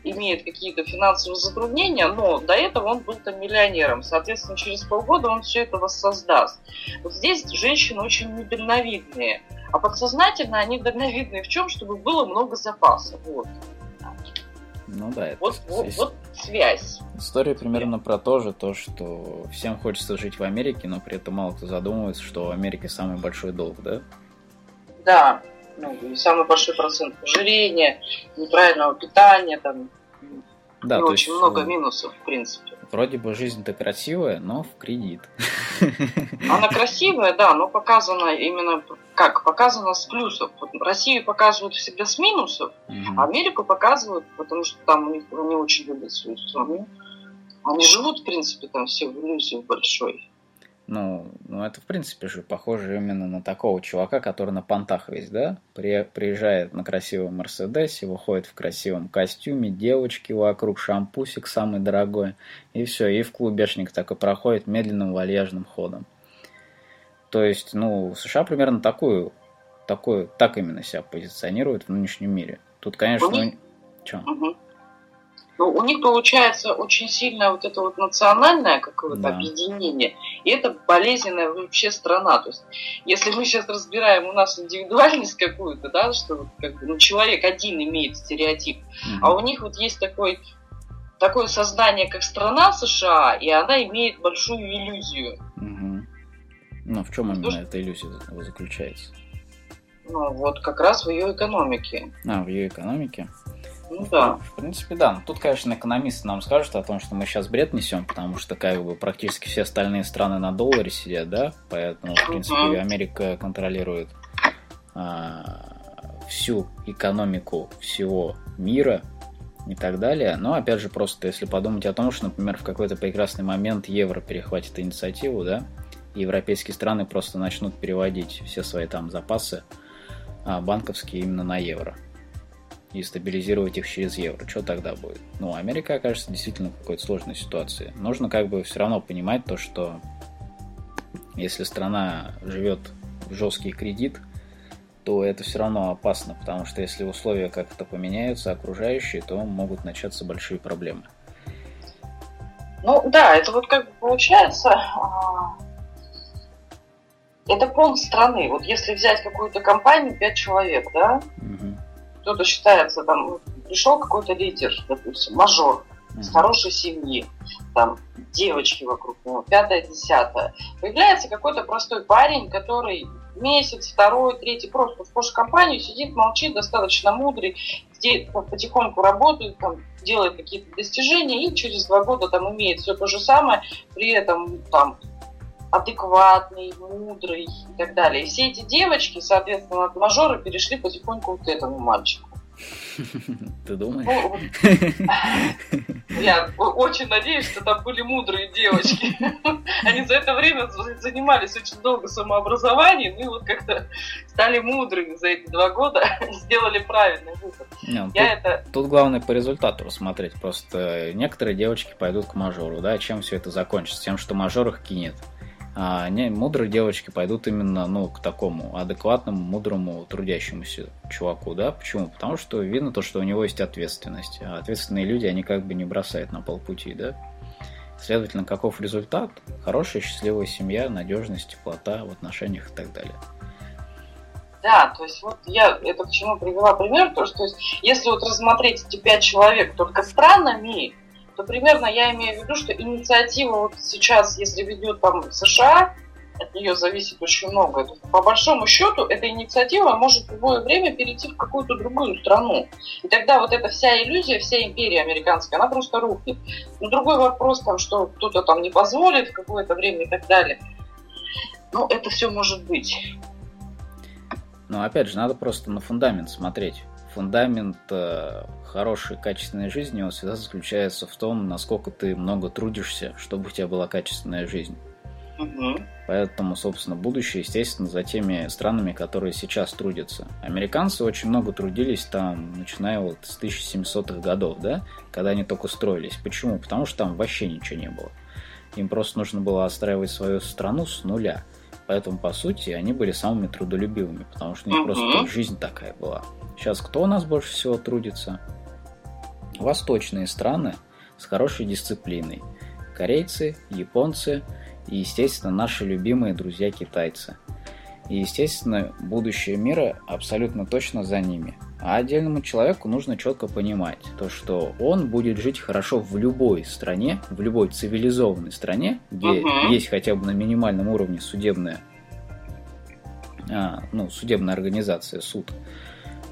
имеет какие-то финансовые затруднения, но до этого он был там миллионером. Соответственно, через полгода он все это воссоздаст. Вот здесь женщины очень недальновидные. А подсознательно они дальновидные в чем? Чтобы было много запасов. Вот. Ну да, это вот, вот, вот связь. История примерно про то же, то, что всем хочется жить в Америке, но при этом мало кто задумывается, что в Америке самый большой долг, да? Да, ну, и самый большой процент ожирения, неправильного питания, там, да, и очень есть, много э, минусов, в принципе. Вроде бы жизнь-то красивая, но в кредит. Она красивая, да, но показана именно как? Показана с плюсов. Вот Россию показывают всегда с минусов, а Америку показывают, потому что там у них они очень любят свою страну. Они живут, в принципе, там все в иллюзии большой. Ну, ну, это, в принципе, же похоже именно на такого чувака, который на понтах весь, да? При, приезжает на красивом Мерседесе, выходит в красивом костюме, девочки вокруг, шампусик самый дорогой, и все, и в клубешник так и проходит медленным вальяжным ходом. То есть, ну, США примерно такую, такую, так именно себя позиционирует в нынешнем мире. Тут, конечно, ну, что? Угу. Но у них получается очень сильное вот это вот национальное какое-то да. объединение, и это болезненная вообще страна. То есть, если мы сейчас разбираем у нас индивидуальность какую-то, да, что как бы, ну, человек один имеет стереотип, mm а у них вот есть такой такое создание, как страна США, и она имеет большую иллюзию. Угу. Ну, в чем именно эта иллюзия заключается? Ну, вот как раз в ее экономике. А, в ее экономике? Ну да. В принципе, да. Тут, конечно, экономисты нам скажут о том, что мы сейчас бред несем, потому что как бы практически все остальные страны на долларе сидят, да, поэтому, в принципе, угу. Америка контролирует а, всю экономику всего мира и так далее. Но, опять же, просто если подумать о том, что, например, в какой-то прекрасный момент евро перехватит инициативу, да, и европейские страны просто начнут переводить все свои там запасы а, банковские именно на евро и стабилизировать их через евро. Что тогда будет? Ну, Америка окажется действительно в какой-то сложной ситуации. Нужно как бы все равно понимать то, что если страна живет в жесткий кредит, то это все равно опасно, потому что если условия как-то поменяются, окружающие, то могут начаться большие проблемы. Ну да, это вот как бы получается, а, это пол страны. Вот если взять какую-то компанию, пять человек, да, угу кто-то считается, там, пришел какой-то лидер, допустим, мажор, с хорошей семьи, там, девочки вокруг него, пятое, десятое. Появляется какой-то простой парень, который месяц, второй, третий, просто в компанию, сидит, молчит, достаточно мудрый, где потихоньку работает, там, делает какие-то достижения и через два года там имеет все то же самое, при этом там адекватный, мудрый и так далее. И все эти девочки, соответственно, от мажора перешли потихоньку к этому мальчику. Ты думаешь? Ну, я очень надеюсь, что там были мудрые девочки. Они за это время занимались очень долго самообразованием, ну и вот как-то стали мудрыми за эти два года, сделали правильный выбор. Нет, я тут, это... тут главное по результату рассмотреть. Просто некоторые девочки пойдут к мажору, да, чем все это закончится? Тем, что мажор их кинет а не, мудрые девочки пойдут именно ну, к такому адекватному, мудрому, трудящемуся чуваку, да? Почему? Потому что видно то, что у него есть ответственность. А ответственные люди, они как бы не бросают на полпути, да? Следовательно, каков результат? Хорошая, счастливая семья, надежность, теплота в отношениях и так далее. Да, то есть вот я это к чему привела пример, то что если вот рассмотреть эти пять человек только странами, то примерно я имею в виду, что инициатива вот сейчас, если ведет там США, от нее зависит очень много. По большому счету, эта инициатива может в любое время перейти в какую-то другую страну. И тогда вот эта вся иллюзия, вся империя американская, она просто рухнет. Но другой вопрос, там, что кто-то там не позволит в какое-то время и так далее. Ну, это все может быть. Но опять же, надо просто на фундамент смотреть. Фундамент э, хорошей, качественной жизни, он всегда заключается в том, насколько ты много трудишься, чтобы у тебя была качественная жизнь. Угу. Поэтому, собственно, будущее, естественно, за теми странами, которые сейчас трудятся. Американцы очень много трудились там, начиная вот с 1700-х годов, да, когда они только строились. Почему? Потому что там вообще ничего не было. Им просто нужно было отстраивать свою страну с нуля. Поэтому, по сути, они были самыми трудолюбивыми, потому что у них просто жизнь такая была. Сейчас кто у нас больше всего трудится? Восточные страны с хорошей дисциплиной. Корейцы, японцы и, естественно, наши любимые друзья китайцы. И, естественно, будущее мира абсолютно точно за ними. А отдельному человеку нужно четко понимать, то, что он будет жить хорошо в любой стране, в любой цивилизованной стране, где uh-huh. есть хотя бы на минимальном уровне судебная, а, ну, судебная организация, суд.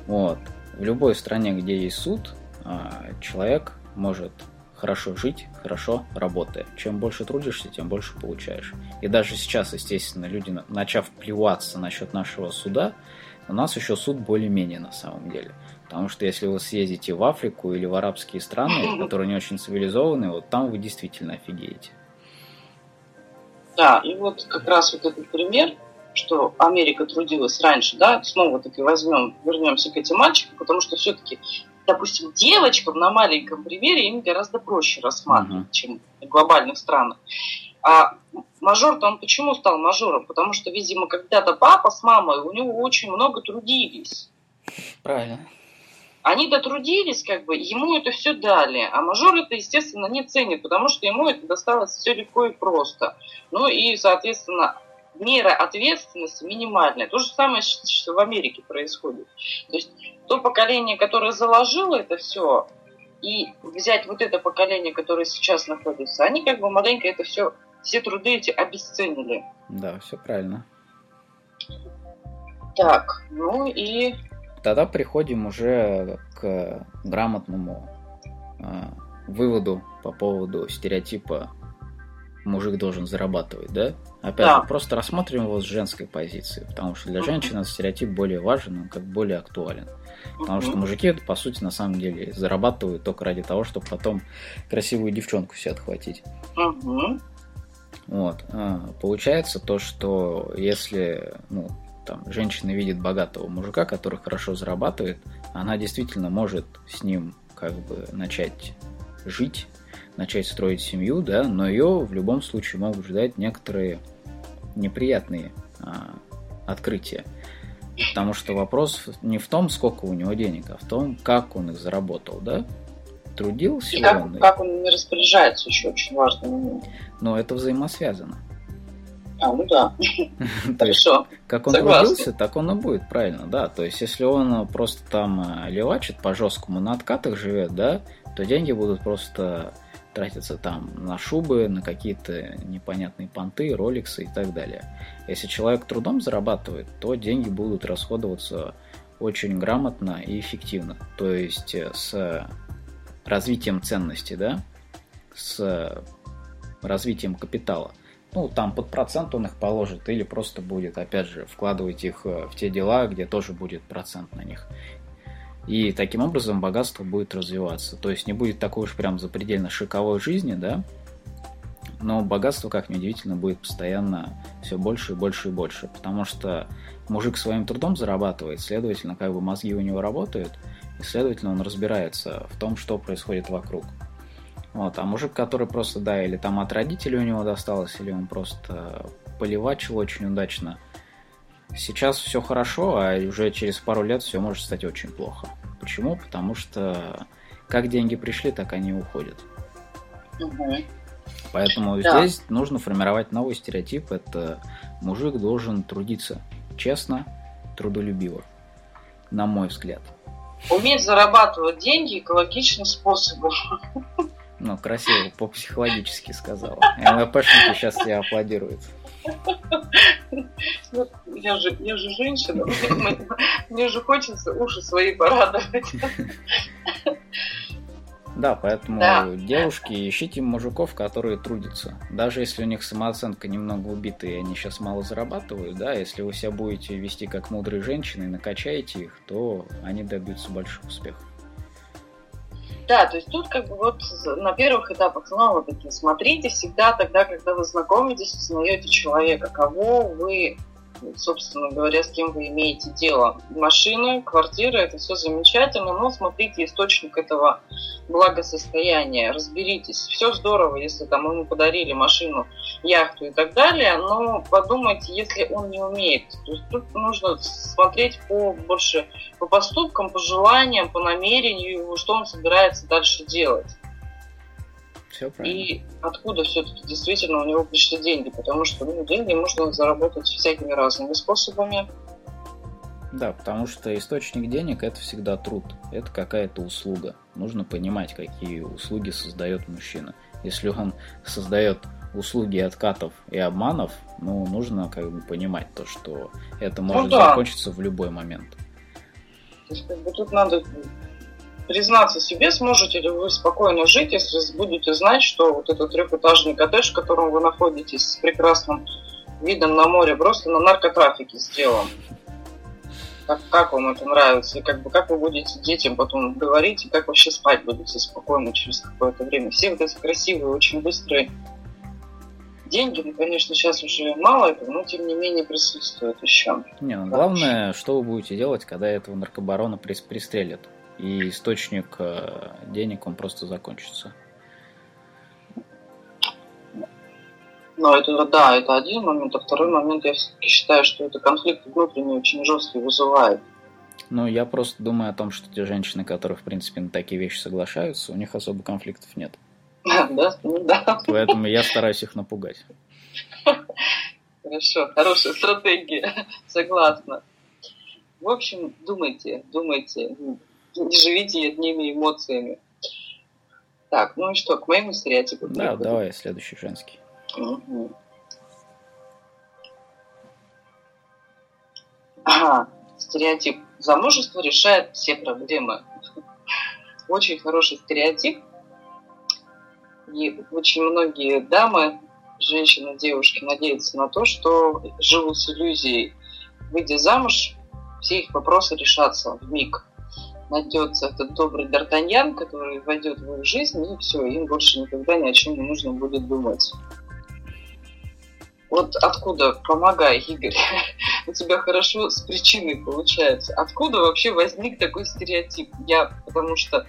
Вот. В любой стране, где есть суд, а, человек может хорошо жить, хорошо работая. Чем больше трудишься, тем больше получаешь. И даже сейчас, естественно, люди, начав плеваться насчет нашего суда, у нас еще суд более-менее на самом деле. Потому что если вы съездите в Африку или в арабские страны, которые не очень цивилизованные, вот там вы действительно офигеете. Да, и вот как раз вот этот пример, что Америка трудилась раньше, да, снова таки возьмем, вернемся к этим мальчикам, потому что все-таки допустим, девочкам на маленьком примере им гораздо проще рассматривать, uh-huh. чем в глобальных странах. А мажор-то он почему стал мажором? Потому что, видимо, когда-то папа с мамой у него очень много трудились. Правильно. Они дотрудились, как бы, ему это все дали, а мажор это, естественно, не ценит, потому что ему это досталось все легко и просто. Ну и, соответственно, мера ответственности минимальная. То же самое, что в Америке происходит. То есть то поколение, которое заложило это все, и взять вот это поколение, которое сейчас находится, они как бы маленько это все, все труды эти обесценили. Да, все правильно. Так, ну и... Тогда приходим уже к грамотному э, выводу по поводу стереотипа мужик должен зарабатывать, да? Опять да. же, просто рассмотрим его с женской позиции, потому что для женщин этот стереотип более важен, он как более актуален. Потому что мужики, по сути, на самом деле, зарабатывают только ради того, чтобы потом красивую девчонку себе отхватить. Вот. А, получается то, что если ну, там, женщина видит богатого мужика, который хорошо зарабатывает, она действительно может с ним как бы начать жить, начать строить семью, да, но ее в любом случае могут ждать некоторые неприятные а, открытия. Потому что вопрос не в том, сколько у него денег, а в том, как он их заработал, да? Трудился и как, он. Как он не распоряжается, еще очень важно. Но это взаимосвязано. А, ну да. Хорошо. Как он трудился, так он и будет, правильно, да. То есть, если он просто там э, левачит по жесткому на откатах живет, да, то деньги будут просто тратиться там на шубы, на какие-то непонятные понты, роликсы и так далее. Если человек трудом зарабатывает, то деньги будут расходоваться очень грамотно и эффективно. То есть э, с развитием ценности, да, с развитием капитала. Ну, там под процент он их положит или просто будет, опять же, вкладывать их э, в те дела, где тоже будет процент на них. И таким образом богатство будет развиваться. То есть не будет такой уж прям запредельно шиковой жизни, да, но богатство, как неудивительно, будет постоянно все больше и больше и больше, потому что мужик своим трудом зарабатывает, следовательно, как бы мозги у него работают, и, следовательно, он разбирается в том, что происходит вокруг. Вот, а мужик, который просто, да, или там от родителей у него досталось, или он просто поливачил очень удачно, Сейчас все хорошо, а уже через пару лет все может стать очень плохо. Почему? Потому что как деньги пришли, так они уходят. Угу. Поэтому да. здесь нужно формировать новый стереотип. Это мужик должен трудиться честно, трудолюбиво, на мой взгляд. Уметь зарабатывать деньги экологичным способом. Ну, красиво, по-психологически сказала. МВПшники сейчас тебя аплодируют. Ну, я же, я же женщина, мне же хочется уши свои порадовать. Да, поэтому да. девушки, ищите мужиков, которые трудятся. Даже если у них самооценка немного убита, и они сейчас мало зарабатывают, да, если вы себя будете вести как мудрые женщины и накачаете их, то они добьются больших успехов. Да, то есть тут как бы вот на первых этапах снова таки смотрите всегда тогда, когда вы знакомитесь, узнаете человека, кого вы собственно говоря, с кем вы имеете дело. Машина, квартира, это все замечательно, но смотрите источник этого благосостояния, разберитесь. Все здорово, если там ему подарили машину, яхту и так далее, но подумайте, если он не умеет. То есть тут нужно смотреть по больше по поступкам, по желаниям, по намерению, что он собирается дальше делать. Все правильно. И откуда все-таки действительно у него пришли деньги, потому что ну, деньги можно заработать всякими разными способами. Да, потому что источник денег это всегда труд, это какая-то услуга. Нужно понимать, какие услуги создает мужчина. Если он создает услуги откатов и обманов, ну, нужно как бы понимать то, что это может ну, да. закончиться в любой момент. То есть, как бы тут надо признаться себе, сможете ли вы спокойно жить, если будете знать, что вот этот трехэтажный коттедж, в котором вы находитесь с прекрасным видом на море, просто на наркотрафике сделан. Как, как вам это нравится? И как, бы, как вы будете детям потом говорить, и как вообще спать будете спокойно через какое-то время? Все вот эти красивые, очень быстрые деньги, ну, конечно, сейчас уже мало этого, но тем не менее присутствует еще. Не, ну, главное, что вы будете делать, когда этого наркобарона пристрелят и источник э, денег он просто закончится. Ну, это да, это один момент, а второй момент, я все-таки считаю, что это конфликт внутренний очень жесткий вызывает. Ну, я просто думаю о том, что те женщины, которые, в принципе, на такие вещи соглашаются, у них особо конфликтов нет. Да, ну да. Поэтому я стараюсь их напугать. Хорошо, хорошая стратегия, согласна. В общем, думайте, думайте, не живите одними эмоциями. Так, ну и что, к моему стереотипу? Да, переходим? давай, следующий женский. Угу. Ага, стереотип. Замужество решает все проблемы. Очень хороший стереотип. И очень многие дамы, женщины, девушки надеются на то, что живут с иллюзией. Выйдя замуж, все их вопросы решатся в миг найдется этот добрый Д'Артаньян, который войдет в их жизнь, и все, им больше никогда ни о чем не нужно будет думать. Вот откуда, помогай, Игорь, у тебя хорошо с причиной получается. Откуда вообще возник такой стереотип? Я, потому что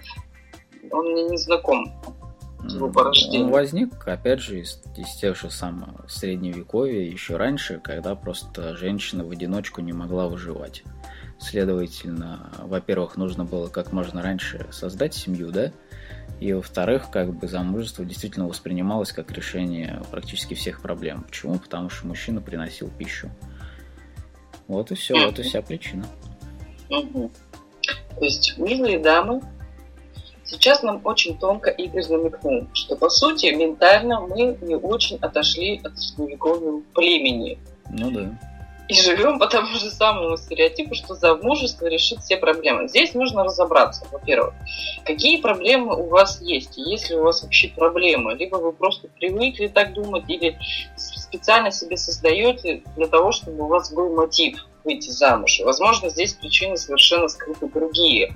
он мне не знаком его. Он возник, опять же, из, из тех же самых средневековья, еще раньше, когда просто женщина в одиночку не могла выживать. Следовательно, во-первых, нужно было как можно раньше создать семью, да, и во-вторых, как бы замужество действительно воспринималось как решение практически всех проблем. Почему? Потому что мужчина приносил пищу. Вот и все, вот и вся причина. То есть, милые дамы, сейчас нам очень тонко Игорь намекнул, что по сути ментально мы не очень отошли от средневекового племени. Ну да и живем по тому же самому стереотипу, что замужество решит все проблемы. Здесь нужно разобраться, во-первых, какие проблемы у вас есть, и есть ли у вас вообще проблемы, либо вы просто привыкли так думать, или специально себе создаете для того, чтобы у вас был мотив выйти замуж. Возможно, здесь причины совершенно скрыты другие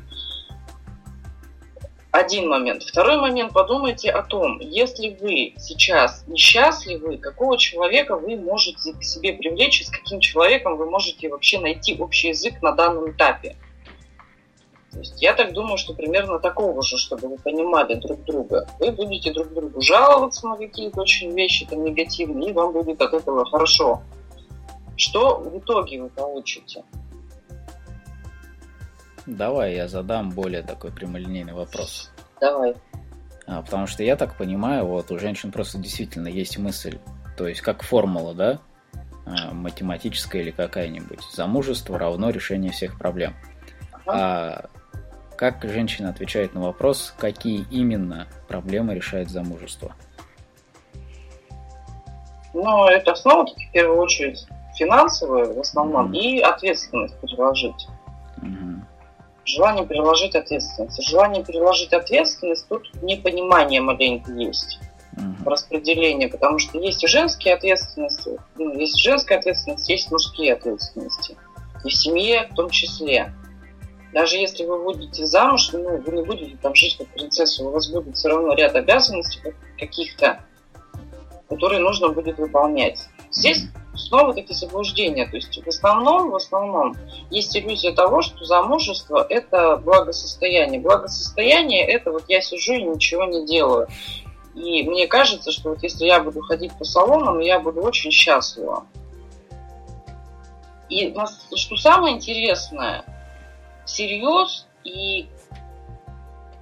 один момент. Второй момент, подумайте о том, если вы сейчас несчастливы, какого человека вы можете к себе привлечь, и с каким человеком вы можете вообще найти общий язык на данном этапе. То есть я так думаю, что примерно такого же, чтобы вы понимали друг друга. Вы будете друг другу жаловаться на какие-то очень вещи там негативные, и вам будет от этого хорошо. Что в итоге вы получите? Давай я задам более такой прямолинейный вопрос. Давай. А, потому что я так понимаю, вот у женщин просто действительно есть мысль, то есть как формула, да, а, математическая или какая-нибудь. Замужество равно решение всех проблем. Ага. А как женщина отвечает на вопрос, какие именно проблемы решает замужество? Ну, это снова таки в первую очередь финансовые в основном mm. и ответственность переложить. Желание переложить ответственность. Желание переложить ответственность, тут непонимание маленько есть uh-huh. распределение, потому что есть и женские ответственности, ну, есть женская ответственность, есть мужские ответственности. И в семье в том числе. Даже если вы будете замуж, ну, вы не будете там жить как принцесса, у вас будет все равно ряд обязанностей каких-то, которые нужно будет выполнять. Здесь снова такие заблуждения. То есть в основном, в основном есть иллюзия того, что замужество – это благосостояние. Благосостояние – это вот я сижу и ничего не делаю. И мне кажется, что вот если я буду ходить по салонам, я буду очень счастлива. И что самое интересное, всерьез и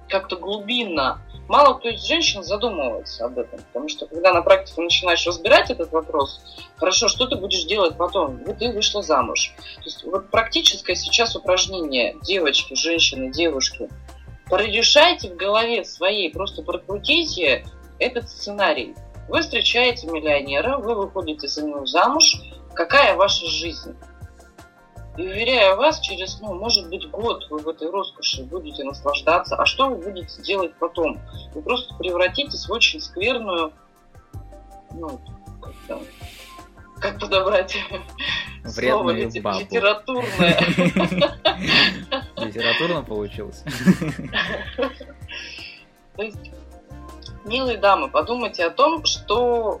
как-то глубинно мало кто из женщин задумывается об этом. Потому что когда на практике начинаешь разбирать этот вопрос, хорошо, что ты будешь делать потом? Вот ты вышла замуж. То есть вот практическое сейчас упражнение девочки, женщины, девушки. Порешайте в голове своей, просто прокрутите этот сценарий. Вы встречаете миллионера, вы выходите за него замуж. Какая ваша жизнь? И уверяю вас, через, ну, может быть, год вы в этой роскоши будете наслаждаться. А что вы будете делать потом? Вы просто превратитесь в очень скверную, ну, как, как подобрать слово лит, литературное. Литературно получилось. То есть, милые дамы, подумайте о том, что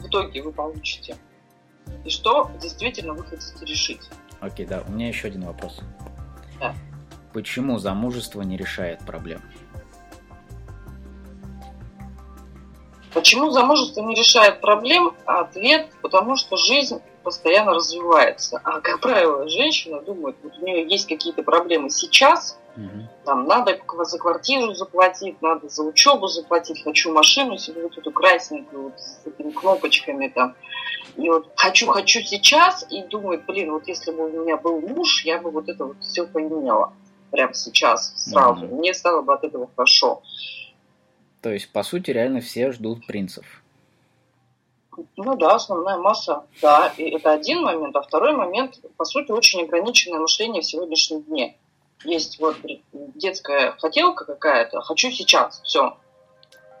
в итоге вы получите. И что действительно вы хотите решить. Окей, да. У меня еще один вопрос. Да. Почему замужество не решает проблем? Почему замужество не решает проблем? Ответ, потому что жизнь постоянно развивается. А, как правило, женщина думает, вот у нее есть какие-то проблемы сейчас, угу. там надо за квартиру заплатить, надо за учебу заплатить, хочу машину себе вот эту красненькую вот с этими кнопочками там. И вот хочу, хочу сейчас, и думает, блин, вот если бы у меня был муж, я бы вот это вот все поменяла прямо сейчас, сразу. Угу. Мне стало бы от этого хорошо. То есть, по сути, реально все ждут принцев. Ну да, основная масса, да. И это один момент. А второй момент, по сути, очень ограниченное мышление в сегодняшнем дне. Есть вот детская хотелка какая-то, хочу сейчас, все.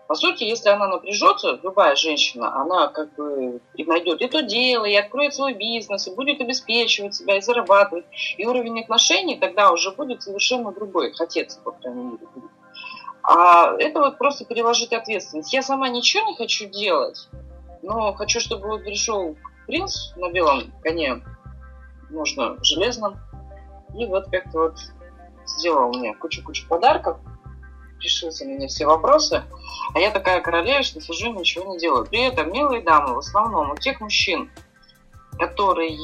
По сути, если она напряжется, любая женщина, она как бы и найдет и дело, и откроет свой бизнес, и будет обеспечивать себя, и зарабатывать. И уровень отношений тогда уже будет совершенно другой, хотеться, по крайней мере. А это вот просто переложить ответственность. Я сама ничего не хочу делать, но хочу, чтобы вот пришел принц на белом коне, можно железном, и вот как-то вот сделал мне кучу-кучу подарков, решил за меня все вопросы, а я такая королевишна, сижу ничего не делаю. При этом, милые дамы, в основном у тех мужчин, которые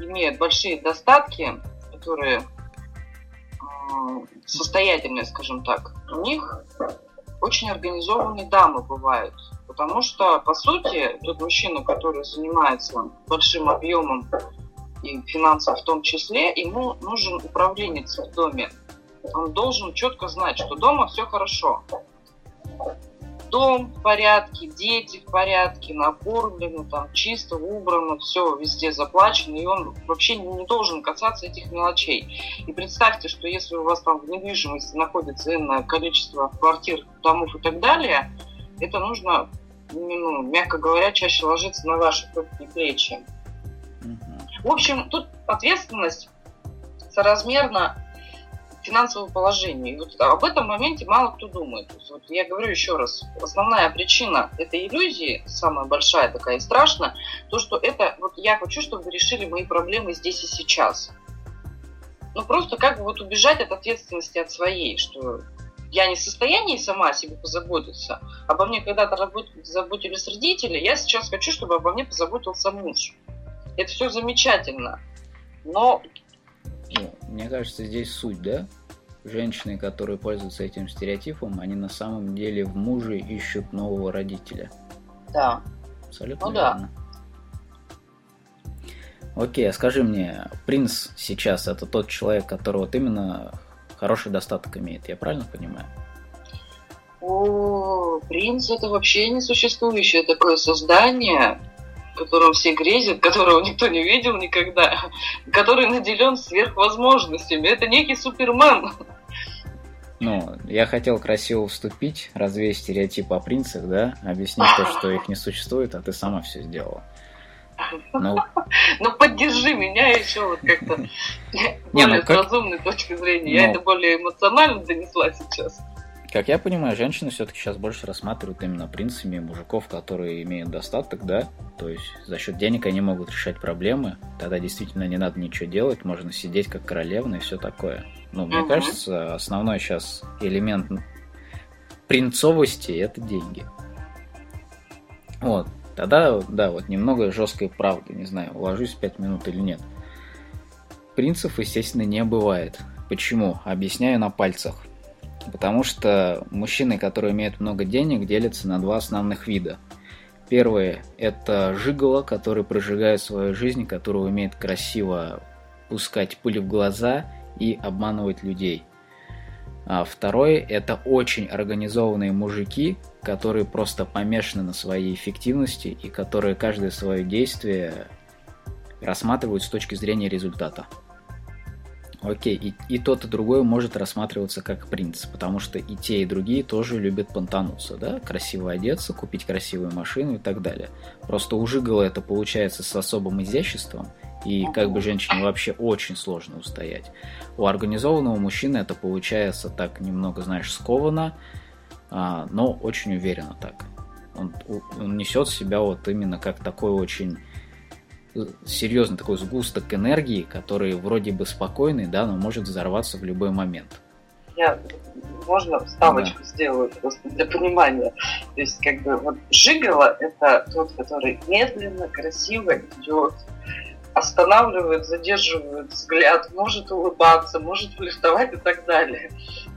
имеют большие достатки, которые состоятельные, скажем так, у них очень организованные дамы бывают. Потому что, по сути, тот мужчина, который занимается большим объемом и финансов в том числе, ему нужен управленец в доме. Он должен четко знать, что дома все хорошо. Дом в порядке, дети в порядке, накормлены, там чисто, убрано, все везде заплачено, и он вообще не должен касаться этих мелочей. И представьте, что если у вас там в недвижимости находится иное количество квартир, домов и так далее, это нужно ну, мягко говоря, чаще ложится на ваши плечи. В общем, тут ответственность соразмерна финансовому положению. И вот об этом моменте мало кто думает. Вот я говорю еще раз, основная причина этой иллюзии, самая большая такая и страшная, то, что это вот я хочу, чтобы вы решили мои проблемы здесь и сейчас. Ну просто как бы вот убежать от ответственности от своей, что я не в состоянии сама о себе позаботиться. Обо мне когда-то заботились родители, я сейчас хочу, чтобы обо мне позаботился муж. Это все замечательно. Но... Ну, мне кажется, здесь суть, да? Женщины, которые пользуются этим стереотипом, они на самом деле в муже ищут нового родителя. Да. Абсолютно ну, верно. Да. Окей, а скажи мне, принц сейчас это тот человек, который вот именно хороший достаток имеет, я правильно понимаю? О, принц это вообще несуществующее такое создание. Которым все грезят, которого никто не видел никогда, который наделен сверхвозможностями. Это некий супермен. Ну, я хотел красиво вступить, развеять стереотипы о принцах, да, объяснить то, что их не существует, а ты сама все сделала. Ну, ну поддержи меня еще вот как-то более ну, как... разумной точки зрения. Я ну. это более эмоционально донесла сейчас. Как я понимаю, женщины все-таки сейчас больше рассматривают именно принцами мужиков, которые имеют достаток, да? То есть за счет денег они могут решать проблемы. Тогда действительно не надо ничего делать, можно сидеть как королевна и все такое. Ну, мне угу. кажется, основной сейчас элемент принцовости это деньги. Вот. Тогда, да, вот немного жесткой правды, не знаю, уложусь в 5 минут или нет. Принцев, естественно, не бывает. Почему? Объясняю на пальцах. Потому что мужчины, которые имеют много денег, делятся на два основных вида. Первое – это жиголо, который прожигает свою жизнь, который умеет красиво пускать пыли в глаза и обманывать людей. А второе – это очень организованные мужики, которые просто помешаны на своей эффективности и которые каждое свое действие рассматривают с точки зрения результата. Окей, и, и тот, и другой может рассматриваться как принц, потому что и те, и другие тоже любят понтануться, да, красиво одеться, купить красивую машину и так далее. Просто у Жигала это получается с особым изяществом, и как бы женщине вообще очень сложно устоять. У организованного мужчины это получается так немного, знаешь, скованно, а, но очень уверенно так. Он, он несет себя вот именно как такой очень серьезный такой сгусток энергии, который вроде бы спокойный, да, но может взорваться в любой момент. Я можно вставочку да. сделаю просто для понимания. То есть, как бы, вот Жигало – это тот, который медленно, красиво идет, останавливает, задерживает взгляд, может улыбаться, может флиртовать и так далее.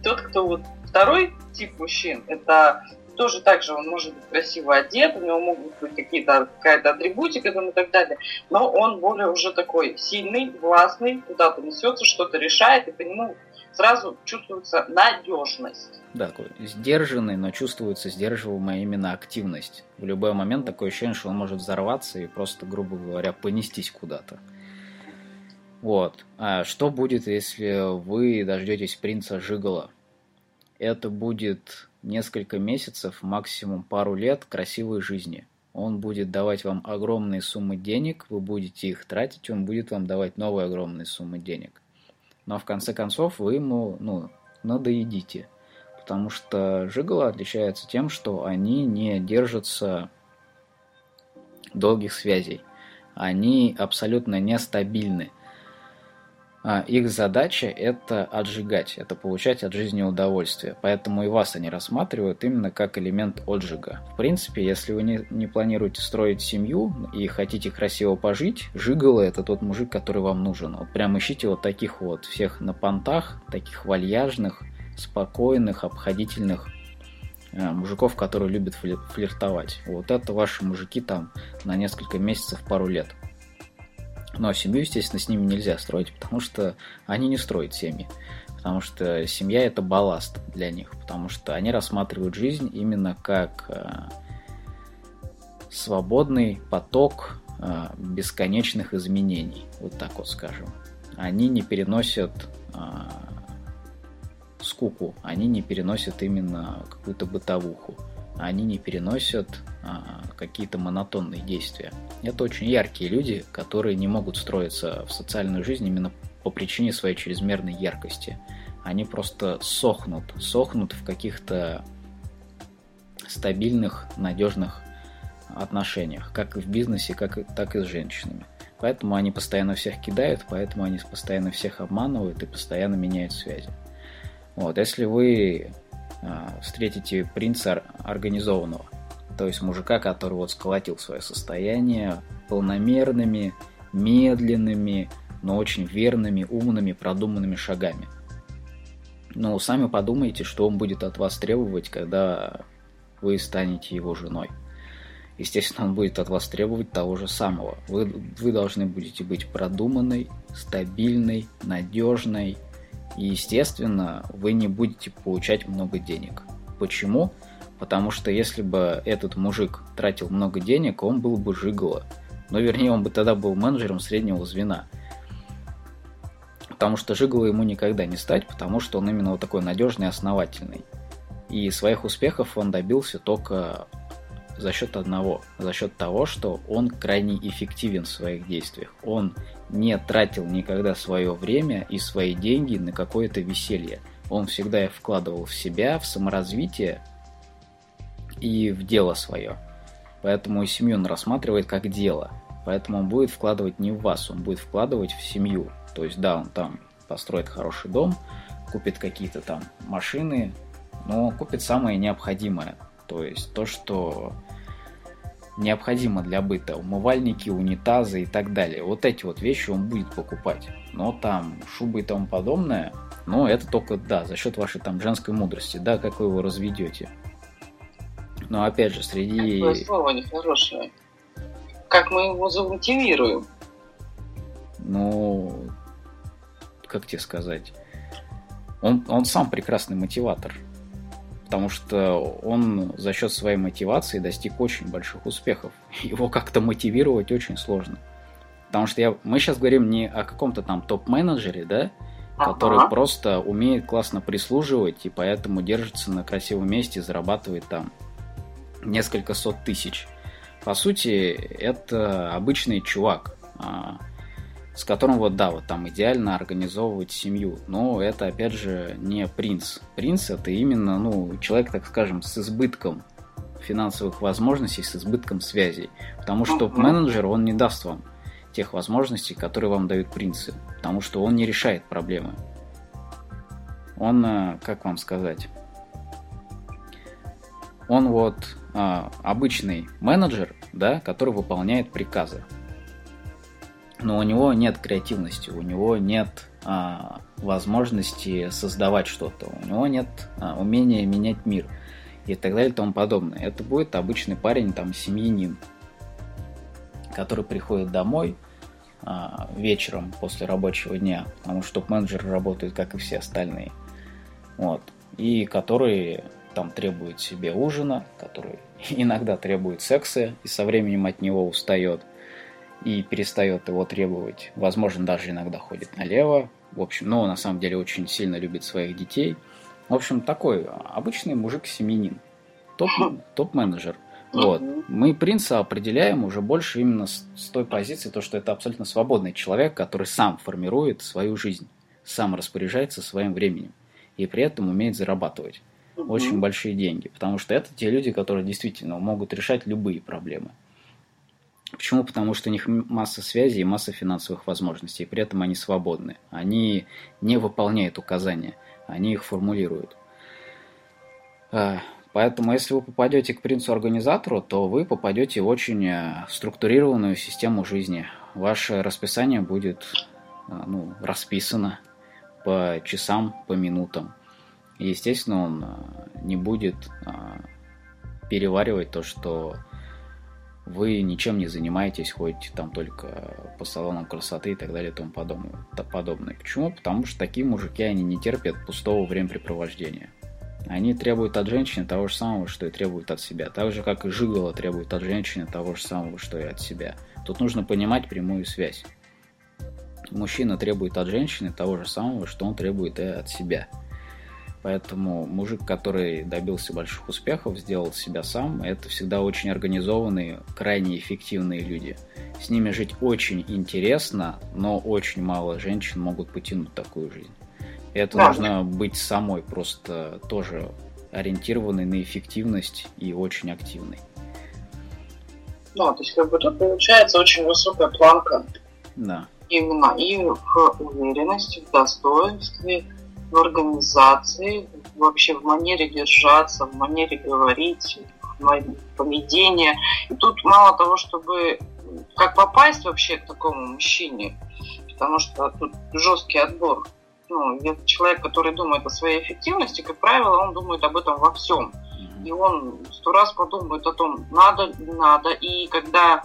Тот, кто вот второй тип мужчин, это тоже так же он может быть красиво одет, у него могут быть какие-то какая-то атрибутика там и так далее, но он более уже такой сильный, властный, куда-то несется, что-то решает, и по нему сразу чувствуется надежность. Да, такой сдержанный, но чувствуется сдерживаемая именно активность. В любой момент такое ощущение, что он может взорваться и просто, грубо говоря, понестись куда-то. Вот. А что будет, если вы дождетесь принца Жигала? Это будет несколько месяцев, максимум пару лет красивой жизни. Он будет давать вам огромные суммы денег, вы будете их тратить, он будет вам давать новые огромные суммы денег. Но в конце концов вы ему ну, надоедите. Потому что жигало отличается тем, что они не держатся долгих связей. Они абсолютно нестабильны. А, их задача это отжигать, это получать от жизни удовольствие. Поэтому и вас они рассматривают именно как элемент отжига. В принципе, если вы не, не планируете строить семью и хотите красиво пожить, жигало это тот мужик, который вам нужен. Вот прям ищите вот таких вот всех на понтах, таких вальяжных, спокойных, обходительных э, мужиков, которые любят флиртовать. Вот это ваши мужики там на несколько месяцев, пару лет. Но семью, естественно, с ними нельзя строить, потому что они не строят семьи. Потому что семья это балласт для них. Потому что они рассматривают жизнь именно как э, свободный поток э, бесконечных изменений. Вот так вот скажем. Они не переносят э, скуку, они не переносят именно какую-то бытовуху они не переносят а, какие-то монотонные действия. Это очень яркие люди, которые не могут строиться в социальную жизнь именно по причине своей чрезмерной яркости. Они просто сохнут, сохнут в каких-то стабильных, надежных отношениях, как и в бизнесе, как и, так и с женщинами. Поэтому они постоянно всех кидают, поэтому они постоянно всех обманывают и постоянно меняют связи. Вот, если вы встретите принца организованного. То есть мужика, который вот сколотил свое состояние полномерными, медленными, но очень верными, умными, продуманными шагами. Но сами подумайте, что он будет от вас требовать, когда вы станете его женой. Естественно, он будет от вас требовать того же самого. Вы, вы должны будете быть продуманной, стабильной, надежной, и, естественно, вы не будете получать много денег. Почему? Потому что если бы этот мужик тратил много денег, он был бы жиголо. Но вернее, он бы тогда был менеджером среднего звена. Потому что Жигало ему никогда не стать, потому что он именно вот такой надежный основательный. И своих успехов он добился только за счет одного, за счет того, что он крайне эффективен в своих действиях. Он не тратил никогда свое время и свои деньги на какое-то веселье. Он всегда их вкладывал в себя, в саморазвитие и в дело свое. Поэтому семью он рассматривает как дело. Поэтому он будет вкладывать не в вас, он будет вкладывать в семью. То есть, да, он там построит хороший дом, купит какие-то там машины, но купит самое необходимое. То есть то, что необходимо для быта. Умывальники, унитазы и так далее. Вот эти вот вещи он будет покупать. Но там шубы и тому подобное, ну это только, да, за счет вашей там женской мудрости, да, как вы его разведете. Но опять же, среди... Какое слово нехорошее. Как мы его замотивируем? Ну, как тебе сказать? Он, он сам прекрасный мотиватор потому что он за счет своей мотивации достиг очень больших успехов. Его как-то мотивировать очень сложно. Потому что я, мы сейчас говорим не о каком-то там топ-менеджере, да, который ага. просто умеет классно прислуживать и поэтому держится на красивом месте, зарабатывает там несколько сот тысяч. По сути, это обычный чувак, а, с которым вот, да, вот там идеально организовывать семью. Но это, опять же, не принц. Принц это именно, ну, человек, так скажем, с избытком финансовых возможностей, с избытком связей. Потому что менеджер, он не даст вам тех возможностей, которые вам дают принцы. Потому что он не решает проблемы. Он, э, как вам сказать, он вот а, обычный менеджер, да, который выполняет приказы но у него нет креативности, у него нет а, возможности создавать что-то, у него нет а, умения менять мир и так далее и тому подобное. Это будет обычный парень, там, семьянин, который приходит домой а, вечером после рабочего дня, потому что топ-менеджеры работают, как и все остальные, вот, и который там требует себе ужина, который иногда требует секса и со временем от него устает, и перестает его требовать. Возможно, даже иногда ходит налево. В общем, но на самом деле очень сильно любит своих детей. В общем, такой обычный мужик-семенин. Топ, топ-менеджер. Вот. Мы принца определяем уже больше именно с, с той позиции, то, что это абсолютно свободный человек, который сам формирует свою жизнь, сам распоряжается своим временем и при этом умеет зарабатывать очень большие деньги. Потому что это те люди, которые действительно могут решать любые проблемы. Почему? Потому что у них масса связей и масса финансовых возможностей, и при этом они свободны. Они не выполняют указания, они их формулируют. А, поэтому, если вы попадете к принцу-организатору, то вы попадете в очень э, структурированную систему жизни. Ваше расписание будет э, ну, расписано по часам, по минутам. Естественно, он э, не будет переваривать то, что вы ничем не занимаетесь, ходите там только по салонам красоты и так далее и тому подобное. Почему? Потому что такие мужики, они не терпят пустого времяпрепровождения. Они требуют от женщины того же самого, что и требуют от себя. Так же, как и Жигало требует от женщины того же самого, что и от себя. Тут нужно понимать прямую связь. Мужчина требует от женщины того же самого, что он требует и от себя – Поэтому мужик, который добился больших успехов, сделал себя сам, это всегда очень организованные, крайне эффективные люди. С ними жить очень интересно, но очень мало женщин могут потянуть такую жизнь. Это да. нужно быть самой просто тоже ориентированной на эффективность и очень активной. Да, то есть как бы тут получается очень высокая планка. Да. Именно и в уверенности, в достоинстве, в организации, вообще в манере держаться, в манере говорить, в поведении. И тут мало того, чтобы как попасть вообще к такому мужчине, потому что тут жесткий отбор. Ну, человек, который думает о своей эффективности, как правило, он думает об этом во всем. И он сто раз подумает о том, надо, не надо. И когда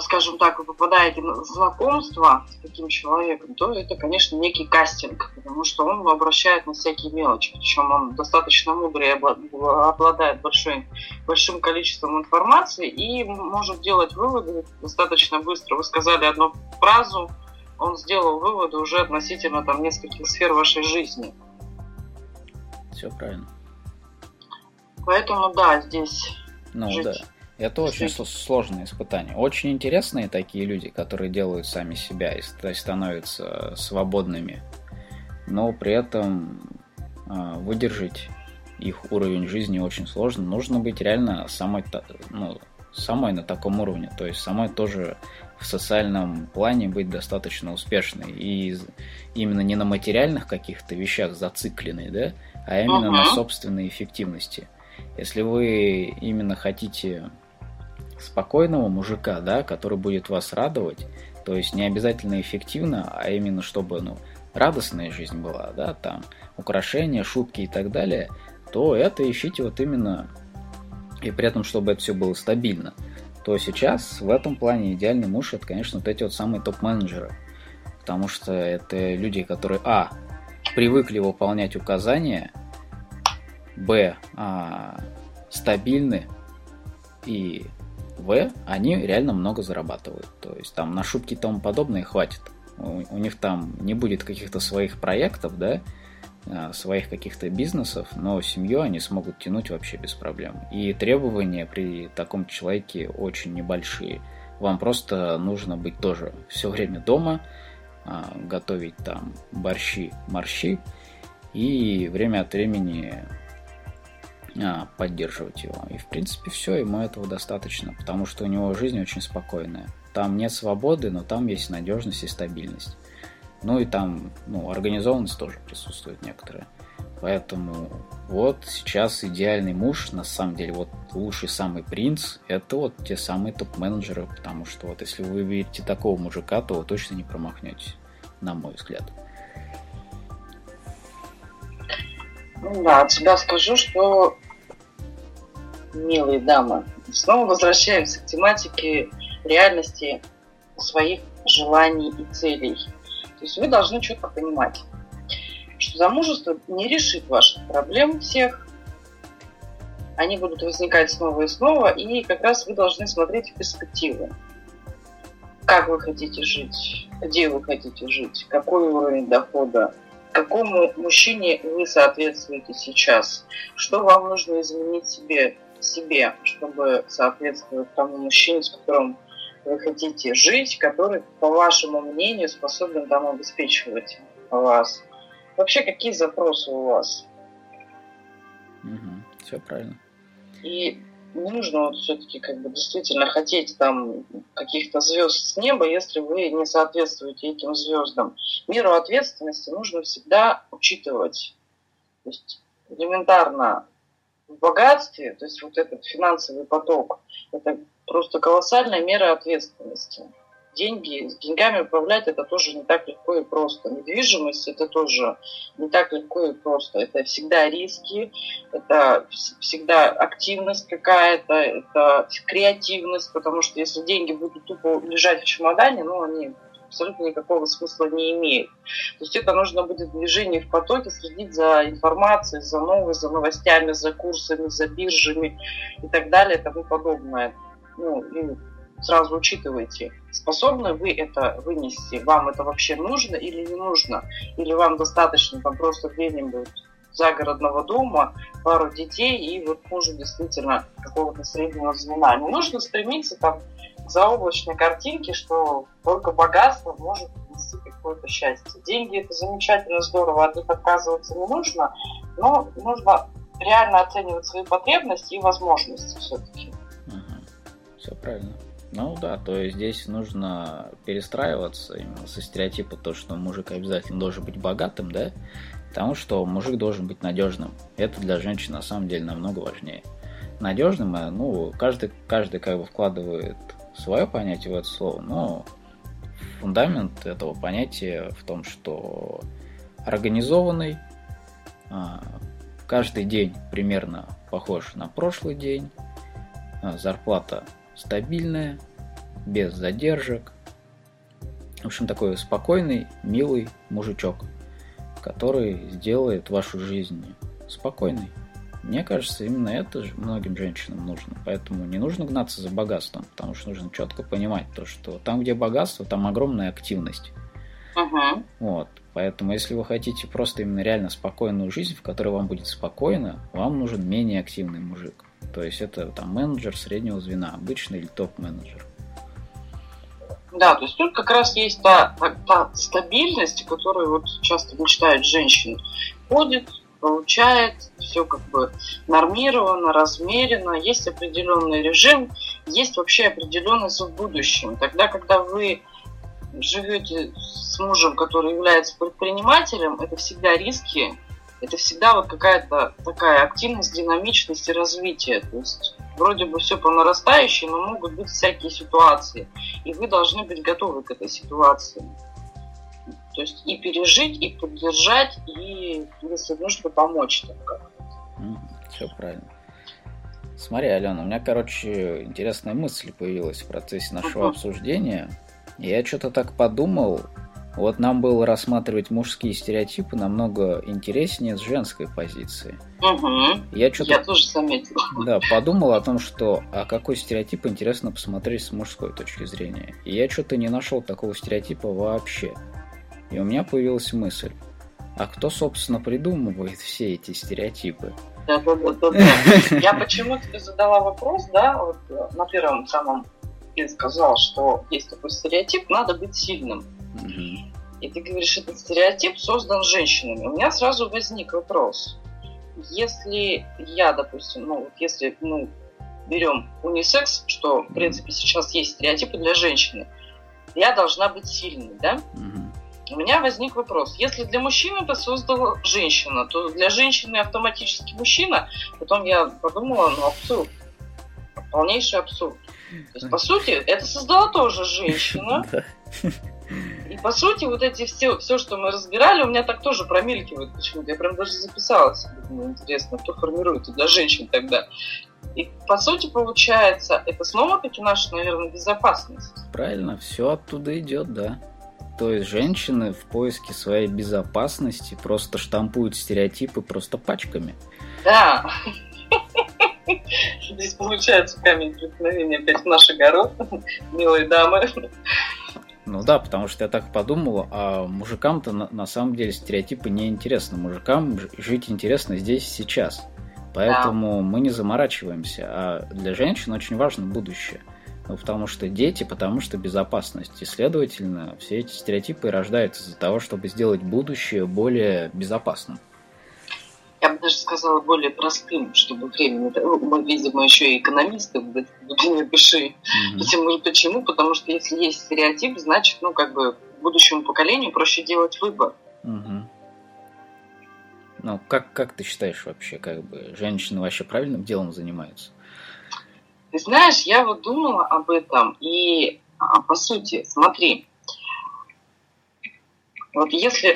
скажем так, вы попадаете на знакомство с таким человеком, то это, конечно, некий кастинг, потому что он обращает на всякие мелочи, причем он достаточно мудрый, обладает большой, большим количеством информации и может делать выводы достаточно быстро. Вы сказали одну фразу, он сделал выводы уже относительно там нескольких сфер вашей жизни. Все правильно. Поэтому да, здесь ну, жить. да. Это очень сложное испытание. Очень интересные такие люди, которые делают сами себя и становятся свободными, но при этом а, выдержать их уровень жизни очень сложно. Нужно быть реально самой, ну, самой на таком уровне, то есть самой тоже в социальном плане быть достаточно успешной. И именно не на материальных каких-то вещах зацикленной, да, а именно uh-huh. на собственной эффективности. Если вы именно хотите спокойного мужика, да, который будет вас радовать, то есть не обязательно эффективно, а именно чтобы, ну, радостная жизнь была, да, там, украшения, шутки и так далее, то это ищите вот именно, и при этом, чтобы это все было стабильно, то сейчас в этом плане идеальный муж это, конечно, вот эти вот самые топ-менеджеры, потому что это люди, которые, а, привыкли выполнять указания, б, а, стабильны, и в, они реально много зарабатывают. То есть там на шутки и тому подобное хватит. У, у них там не будет каких-то своих проектов, да, а, своих каких-то бизнесов, но семью они смогут тянуть вообще без проблем. И требования при таком человеке очень небольшие. Вам просто нужно быть тоже все время дома, а, готовить там борщи, морщи и время от времени поддерживать его. И в принципе все, ему этого достаточно, потому что у него жизнь очень спокойная. Там нет свободы, но там есть надежность и стабильность. Ну и там, ну, организованность тоже присутствует некоторая. Поэтому вот сейчас идеальный муж, на самом деле, вот лучший самый принц, это вот те самые топ-менеджеры, потому что вот если вы видите такого мужика, то вы точно не промахнетесь, на мой взгляд. Ну да, от себя скажу, что милые дамы, снова возвращаемся к тематике реальности своих желаний и целей. То есть вы должны четко понимать, что замужество не решит ваших проблем всех. Они будут возникать снова и снова, и как раз вы должны смотреть в перспективу. Как вы хотите жить, где вы хотите жить, какой уровень дохода, какому мужчине вы соответствуете сейчас, что вам нужно изменить себе, себе, чтобы соответствовать тому мужчине, с которым вы хотите жить, который, по вашему мнению, способен там обеспечивать вас. Вообще, какие запросы у вас? Угу, все правильно. И не нужно вот все-таки как бы действительно хотеть там каких-то звезд с неба, если вы не соответствуете этим звездам. Меру ответственности нужно всегда учитывать. То есть элементарно богатстве, то есть вот этот финансовый поток, это просто колоссальная мера ответственности. Деньги, с деньгами управлять это тоже не так легко и просто. Недвижимость это тоже не так легко и просто. Это всегда риски, это всегда активность какая-то, это креативность, потому что если деньги будут тупо лежать в чемодане, ну, они абсолютно никакого смысла не имеют. То есть это нужно будет движение в потоке, следить за информацией, за новой, за новостями, за курсами, за биржами и так далее и тому подобное. Ну, и сразу учитывайте, способны вы это вынести, вам это вообще нужно или не нужно, или вам достаточно там просто где-нибудь загородного дома, пару детей и вот мужу действительно какого-то среднего звена. Не нужно стремиться там заоблачной картинки, что только богатство может принести какое-то счастье. Деньги это замечательно, здорово, от них отказываться не нужно, но нужно реально оценивать свои потребности и возможности все-таки. Угу. Все правильно. Ну да, то есть здесь нужно перестраиваться именно со стереотипа то, что мужик обязательно должен быть богатым, да, потому что мужик должен быть надежным. Это для женщин на самом деле намного важнее. Надежным, э, ну, каждый, каждый как бы вкладывает свое понятие в это слово, но фундамент этого понятия в том, что организованный, а, каждый день примерно похож на прошлый день, а, зарплата стабильная, без задержек. В общем, такой спокойный, милый мужичок, который сделает вашу жизнь спокойной. Мне кажется, именно это же многим женщинам нужно. Поэтому не нужно гнаться за богатством, потому что нужно четко понимать то, что там, где богатство, там огромная активность. Угу. Вот. Поэтому, если вы хотите просто именно реально спокойную жизнь, в которой вам будет спокойно, вам нужен менее активный мужик. То есть это там менеджер среднего звена, обычный или топ-менеджер. Да, то есть тут как раз есть та, та, та стабильность, которую вот часто мечтают женщины. Ходит, получает, все как бы нормировано, размерено, есть определенный режим, есть вообще определенность в будущем. Тогда, когда вы живете с мужем, который является предпринимателем, это всегда риски, это всегда вот какая-то такая активность, динамичность и развитие. То есть вроде бы все по нарастающей, но могут быть всякие ситуации. И вы должны быть готовы к этой ситуации. То есть и пережить, и поддержать, и, если нужно, помочь там как-то. все правильно. Смотри, Алена, у меня, короче, интересная мысль появилась в процессе нашего uh-huh. обсуждения. Я что-то так подумал, вот нам было рассматривать мужские стереотипы намного интереснее с женской позиции. Угу. Я, что-то, Я тоже заметил. Да, подумал о том, что а какой стереотип интересно посмотреть с мужской точки зрения. И я что-то не нашел такого стереотипа вообще. И у меня появилась мысль, а кто, собственно, придумывает все эти стереотипы? Да, да, да, да. Я почему тебе задала вопрос, да, вот на первом самом ты сказал, что есть такой стереотип, надо быть сильным. И ты говоришь, этот стереотип создан женщинами. У меня сразу возник вопрос. Если я, допустим, ну, вот если ну, берем унисекс, что, в принципе, сейчас есть стереотипы для женщины, я должна быть сильной, да? У меня возник вопрос. Если для мужчины это создала женщина, то для женщины автоматически мужчина. Потом я подумала, ну абсурд. Полнейший абсурд. То есть, по сути, это создала тоже женщина. И по сути, вот эти все, все, что мы разбирали, у меня так тоже промелькивает почему-то. Я прям даже записалась. Думаю, интересно, кто формирует для женщин тогда. И по сути получается, это снова-таки наша, наверное, безопасность. Правильно, все оттуда идет, да. То есть женщины в поиске своей безопасности просто штампуют стереотипы просто пачками. Да. Здесь получается камень преткновения опять в наш огород, милые дамы. Ну да, потому что я так подумал, а мужикам-то на, на самом деле стереотипы не интересны. Мужикам жить интересно здесь сейчас. Поэтому да. мы не заморачиваемся. А для женщин очень важно будущее. Ну, потому что дети, потому что безопасность. И, следовательно, все эти стереотипы рождаются из-за того, чтобы сделать будущее более безопасным я бы даже сказала, более простым, чтобы времени... Ну, мы, видимо, еще и экономисты в глубине души. Mm-hmm. Почему? Потому что если есть стереотип, значит, ну, как бы будущему поколению проще делать выбор. Mm-hmm. Ну, как, как ты считаешь вообще, как бы, женщины вообще правильным делом занимаются? Ты знаешь, я вот думала об этом, и а, по сути, смотри, вот если...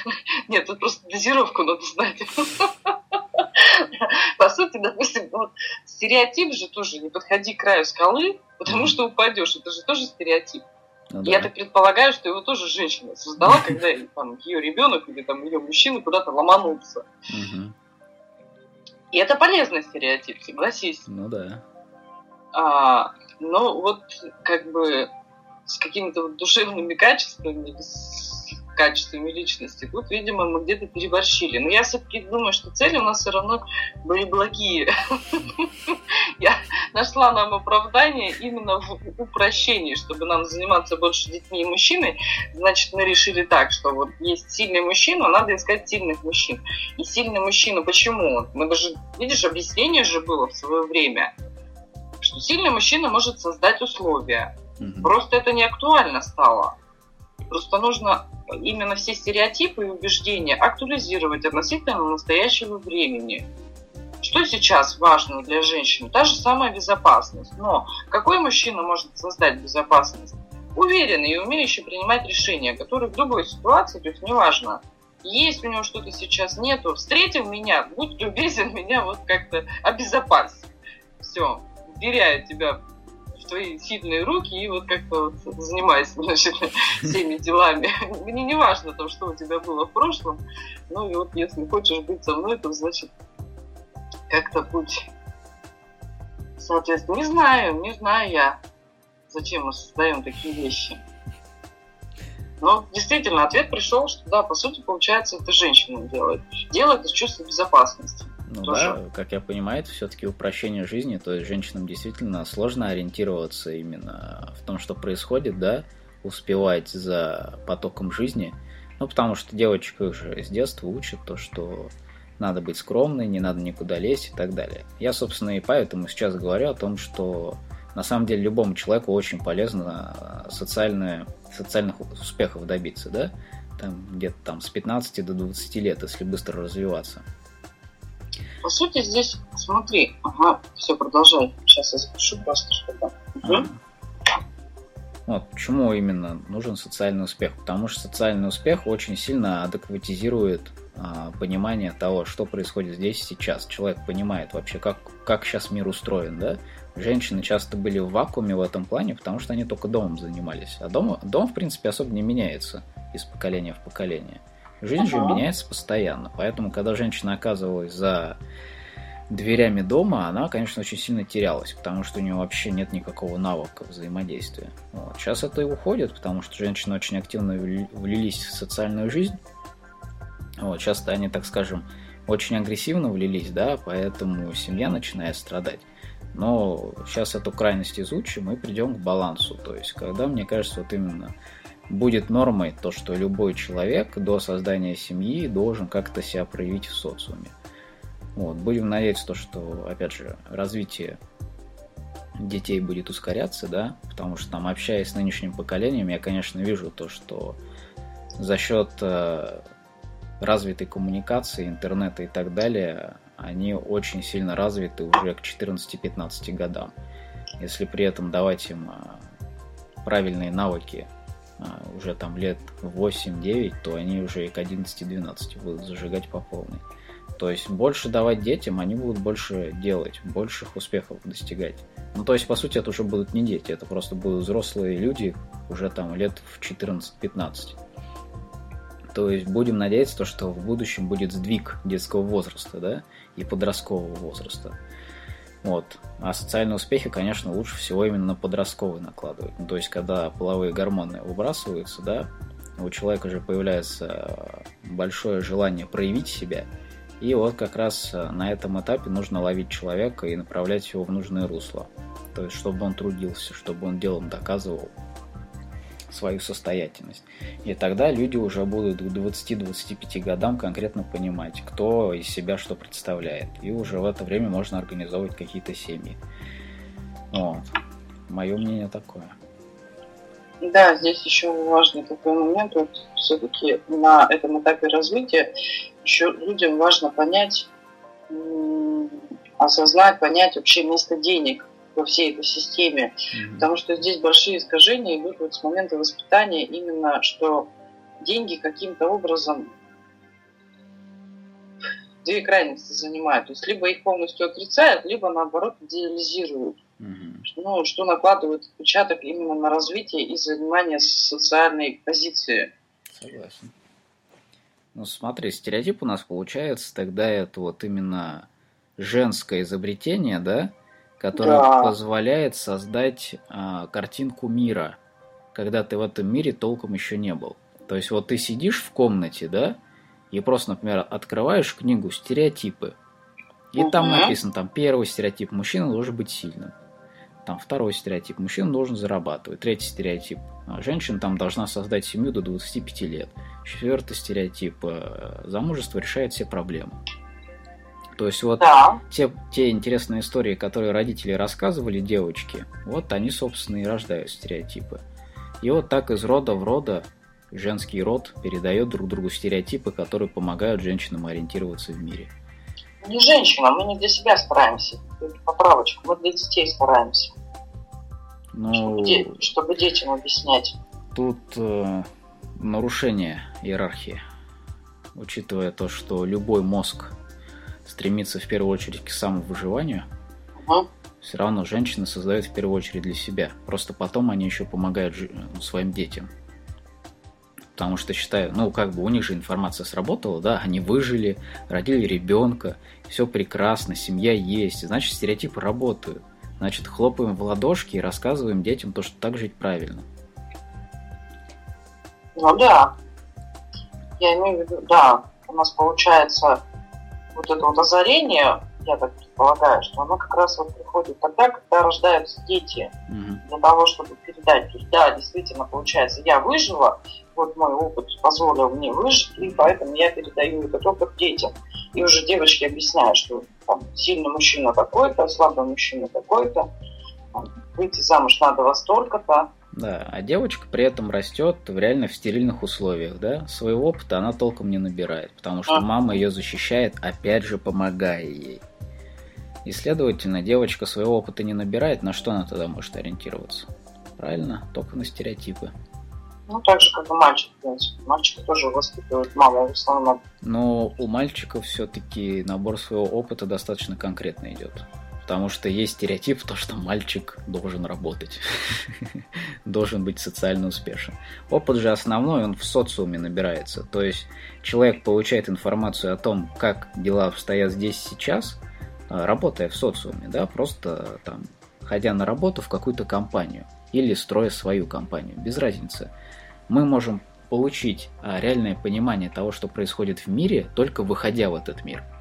Нет, тут просто дозировку надо знать. По сути, допустим, вот стереотип же тоже не подходи к краю скалы, потому что упадешь. Это же тоже стереотип. Ну, да. Я так предполагаю, что его тоже женщина создала, когда там, ее ребенок или там, ее мужчина куда-то ломанутся. Угу. И это полезный стереотип, согласись. Ну да. А, ну вот как бы с какими-то вот душевными качествами, с качествами личности. Тут, видимо, мы где-то переборщили. Но я все-таки думаю, что цели у нас все равно были благие. Я нашла нам оправдание именно в упрощении, чтобы нам заниматься больше детьми и мужчиной. Значит, мы решили так, что вот есть сильный мужчина, надо искать сильных мужчин. И сильный мужчина, почему? Мы даже, видишь, объяснение же было в свое время, что сильный мужчина может создать условия. Просто это не актуально стало. Просто нужно именно все стереотипы и убеждения актуализировать относительно настоящего времени. Что сейчас важно для женщин? Та же самая безопасность. Но какой мужчина может создать безопасность? Уверенный и умеющий принимать решения, который в любой ситуации, то есть неважно, есть у него что-то сейчас нету, встретил меня, будь любезен меня вот как-то обезопасить. Все, вверяю тебя в твои сильные руки и вот как-то вот занимайся значит, всеми делами. Мне не важно, там, что у тебя было в прошлом, ну и вот если хочешь быть со мной, то значит как-то будь соответственно. Не знаю, не знаю я, зачем мы создаем такие вещи. Но действительно, ответ пришел, что да, по сути, получается, это женщина делает. Делает из чувства безопасности. Ну Тоже. да, как я понимаю, это все-таки упрощение жизни, то есть женщинам действительно сложно ориентироваться именно в том, что происходит, да, успевать за потоком жизни. Ну, потому что девочек их же с детства учат то, что надо быть скромной, не надо никуда лезть и так далее. Я, собственно, и поэтому сейчас говорю о том, что на самом деле любому человеку очень полезно социальное, социальных успехов добиться, да, там где-то там с 15 до 20 лет, если быстро развиваться. По сути, здесь, смотри, ага, все, продолжай. Сейчас я запишу просто, чтобы... Угу. Вот, почему именно нужен социальный успех? Потому что социальный успех очень сильно адекватизирует а, понимание того, что происходит здесь и сейчас. Человек понимает вообще, как, как сейчас мир устроен, да? Женщины часто были в вакууме в этом плане, потому что они только домом занимались. А дом, дом в принципе, особо не меняется из поколения в поколение. Жизнь же меняется постоянно. Поэтому, когда женщина оказывалась за дверями дома, она, конечно, очень сильно терялась, потому что у нее вообще нет никакого навыка взаимодействия. Вот. Сейчас это и уходит, потому что женщины очень активно влились в социальную жизнь. Вот. Часто они, так скажем, очень агрессивно влились, да, поэтому семья начинает страдать. Но сейчас эту крайность изучим и придем к балансу. То есть, когда, мне кажется, вот именно будет нормой то, что любой человек до создания семьи должен как-то себя проявить в социуме. Вот. Будем надеяться, то, что, опять же, развитие детей будет ускоряться, да, потому что там, общаясь с нынешним поколением, я, конечно, вижу то, что за счет э, развитой коммуникации, интернета и так далее, они очень сильно развиты уже к 14-15 годам. Если при этом давать им э, правильные навыки уже там лет 8-9, то они уже и к 11-12 будут зажигать по полной. То есть больше давать детям, они будут больше делать, больших успехов достигать. Ну, то есть, по сути, это уже будут не дети, это просто будут взрослые люди уже там лет в 14-15. То есть будем надеяться, то, что в будущем будет сдвиг детского возраста, да, и подросткового возраста. Вот. А социальные успехи, конечно, лучше всего именно на подростковый накладывать. Ну, то есть, когда половые гормоны выбрасываются, да, у человека же появляется большое желание проявить себя. И вот как раз на этом этапе нужно ловить человека и направлять его в нужное русло. То есть, чтобы он трудился, чтобы он делом доказывал свою состоятельность. И тогда люди уже будут к 20-25 годам конкретно понимать, кто из себя что представляет. И уже в это время можно организовывать какие-то семьи. Вот. Мое мнение такое. Да, здесь еще важный такой момент. Вот все-таки на этом этапе развития еще людям важно понять, осознать, понять вообще место денег во всей этой системе. Mm-hmm. Потому что здесь большие искажения идут вот с момента воспитания именно, что деньги каким-то образом две крайности занимают. То есть либо их полностью отрицают, либо наоборот идеализируют. Mm-hmm. Ну, что накладывает отпечаток именно на развитие и занимание социальной позиции. Согласен. Ну, смотри, стереотип у нас получается тогда это вот именно женское изобретение, да, которая да. позволяет создать а, картинку мира, когда ты в этом мире толком еще не был. То есть вот ты сидишь в комнате, да, и просто, например, открываешь книгу «Стереотипы», и угу. там написано, там первый стереотип, мужчина должен быть сильным. Там второй стереотип, мужчина должен зарабатывать. Третий стереотип, а, женщина там должна создать семью до 25 лет. Четвертый стереотип, э, замужество решает все проблемы. То есть вот да. те, те интересные истории, которые родители рассказывали девочке, вот они, собственно, и рождают стереотипы. И вот так из рода в рода женский род передает друг другу стереотипы, которые помогают женщинам ориентироваться в мире. Не женщинам, мы не для себя стараемся. Поправочку, мы для детей стараемся. Ну, чтобы, де- чтобы детям объяснять. Тут э, нарушение иерархии. Учитывая то, что любой мозг стремится в первую очередь к самовыживанию, угу. все равно женщины создают в первую очередь для себя. Просто потом они еще помогают ну, своим детям. Потому что считаю, ну, как бы у них же информация сработала, да, они выжили, родили ребенка, все прекрасно, семья есть, значит, стереотипы работают. Значит, хлопаем в ладошки и рассказываем детям то, что так жить правильно. Ну да. Я имею в виду, да, у нас получается вот это вот озарение, я так предполагаю, что оно как раз вот приходит тогда, когда рождаются дети, угу. для того, чтобы передать. То есть, да, действительно, получается, я выжила, вот мой опыт позволил мне выжить, и поэтому я передаю этот опыт детям. И уже девочки объясняют, что там, сильный мужчина такой-то, слабый мужчина такой-то, выйти замуж надо во столько-то. Да, а девочка при этом растет в реально в стерильных условиях, да? Своего опыта она толком не набирает, потому что а. мама ее защищает, опять же, помогая ей. И, следовательно, девочка своего опыта не набирает, на что она тогда может ориентироваться? Правильно, только на стереотипы. Ну, так же, как и мальчик, в принципе. Мальчик тоже воспитывает маму в основном. Но у мальчика все-таки набор своего опыта достаточно конкретно идет. Потому что есть стереотип, то, что мальчик должен работать, должен быть социально успешен. Опыт же основной, он в социуме набирается. То есть человек получает информацию о том, как дела обстоят здесь сейчас, а, работая в социуме, да, просто там, ходя на работу в какую-то компанию или строя свою компанию, без разницы. Мы можем получить а, реальное понимание того, что происходит в мире, только выходя в этот мир –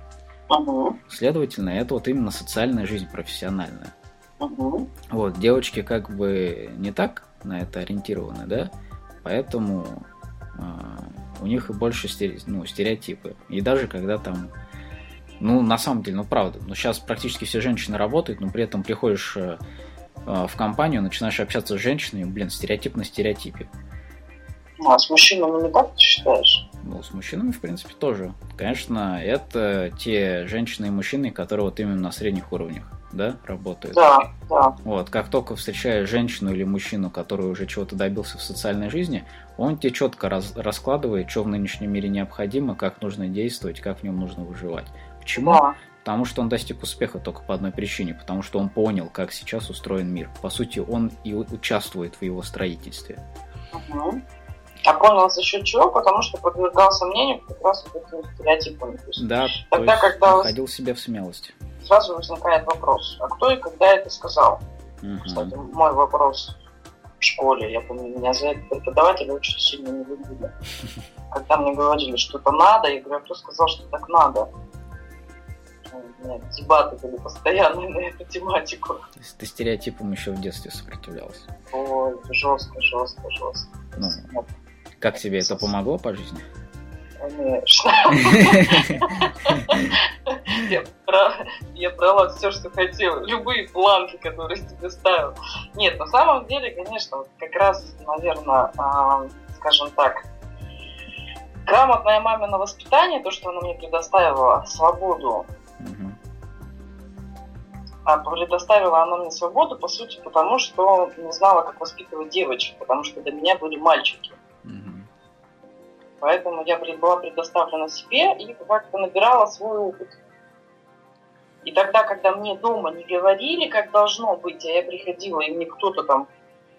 Угу. Следовательно, это вот именно социальная жизнь профессиональная. Угу. Вот, девочки как бы не так на это ориентированы, да, поэтому э, у них и больше стере, ну, стереотипы. И даже когда там, ну, на самом деле, ну, правда, ну, сейчас практически все женщины работают, но при этом приходишь э, в компанию, начинаешь общаться с женщиной, блин, стереотип на стереотипе. Ну, а с мужчинами не так ты считаешь? Ну, с мужчинами, в принципе, тоже. Конечно, это те женщины и мужчины, которые вот именно на средних уровнях, да, работают. Да, да. Вот, как только встречаешь женщину или мужчину, который уже чего-то добился в социальной жизни, он тебе четко раз, раскладывает, что в нынешнем мире необходимо, как нужно действовать, как в нем нужно выживать. Почему? Да. Потому что он достиг успеха только по одной причине, потому что он понял, как сейчас устроен мир. По сути, он и участвует в его строительстве. Угу. А понял за счет чего? Потому что подвергал сомнению как раз вот этим стереотипам. Да, тогда, то есть когда находил себя в смелости. Сразу возникает вопрос, а кто и когда это сказал? Угу. Кстати, мой вопрос в школе, я помню, меня за это преподаватели очень сильно не любили. Когда мне говорили, что это надо, я говорю, а кто сказал, что так надо? У меня дебаты были постоянные на эту тематику. То есть ты стереотипам еще в детстве сопротивлялась? Ой, жестко, жестко, жестко. Ну, как тебе это помогло по жизни? Конечно. Я брала все, что хотела. Любые планки, которые тебе ставил. Нет, на самом деле, конечно, вот как раз, наверное, а, скажем так, грамотное мамино воспитание, то, что она мне предоставила свободу, а предоставила она мне свободу, по сути, потому что не знала, как воспитывать девочек, потому что до меня были мальчики. Поэтому я была предоставлена себе и как-то набирала свой опыт. И тогда, когда мне дома не говорили, как должно быть, а я приходила, и мне кто-то там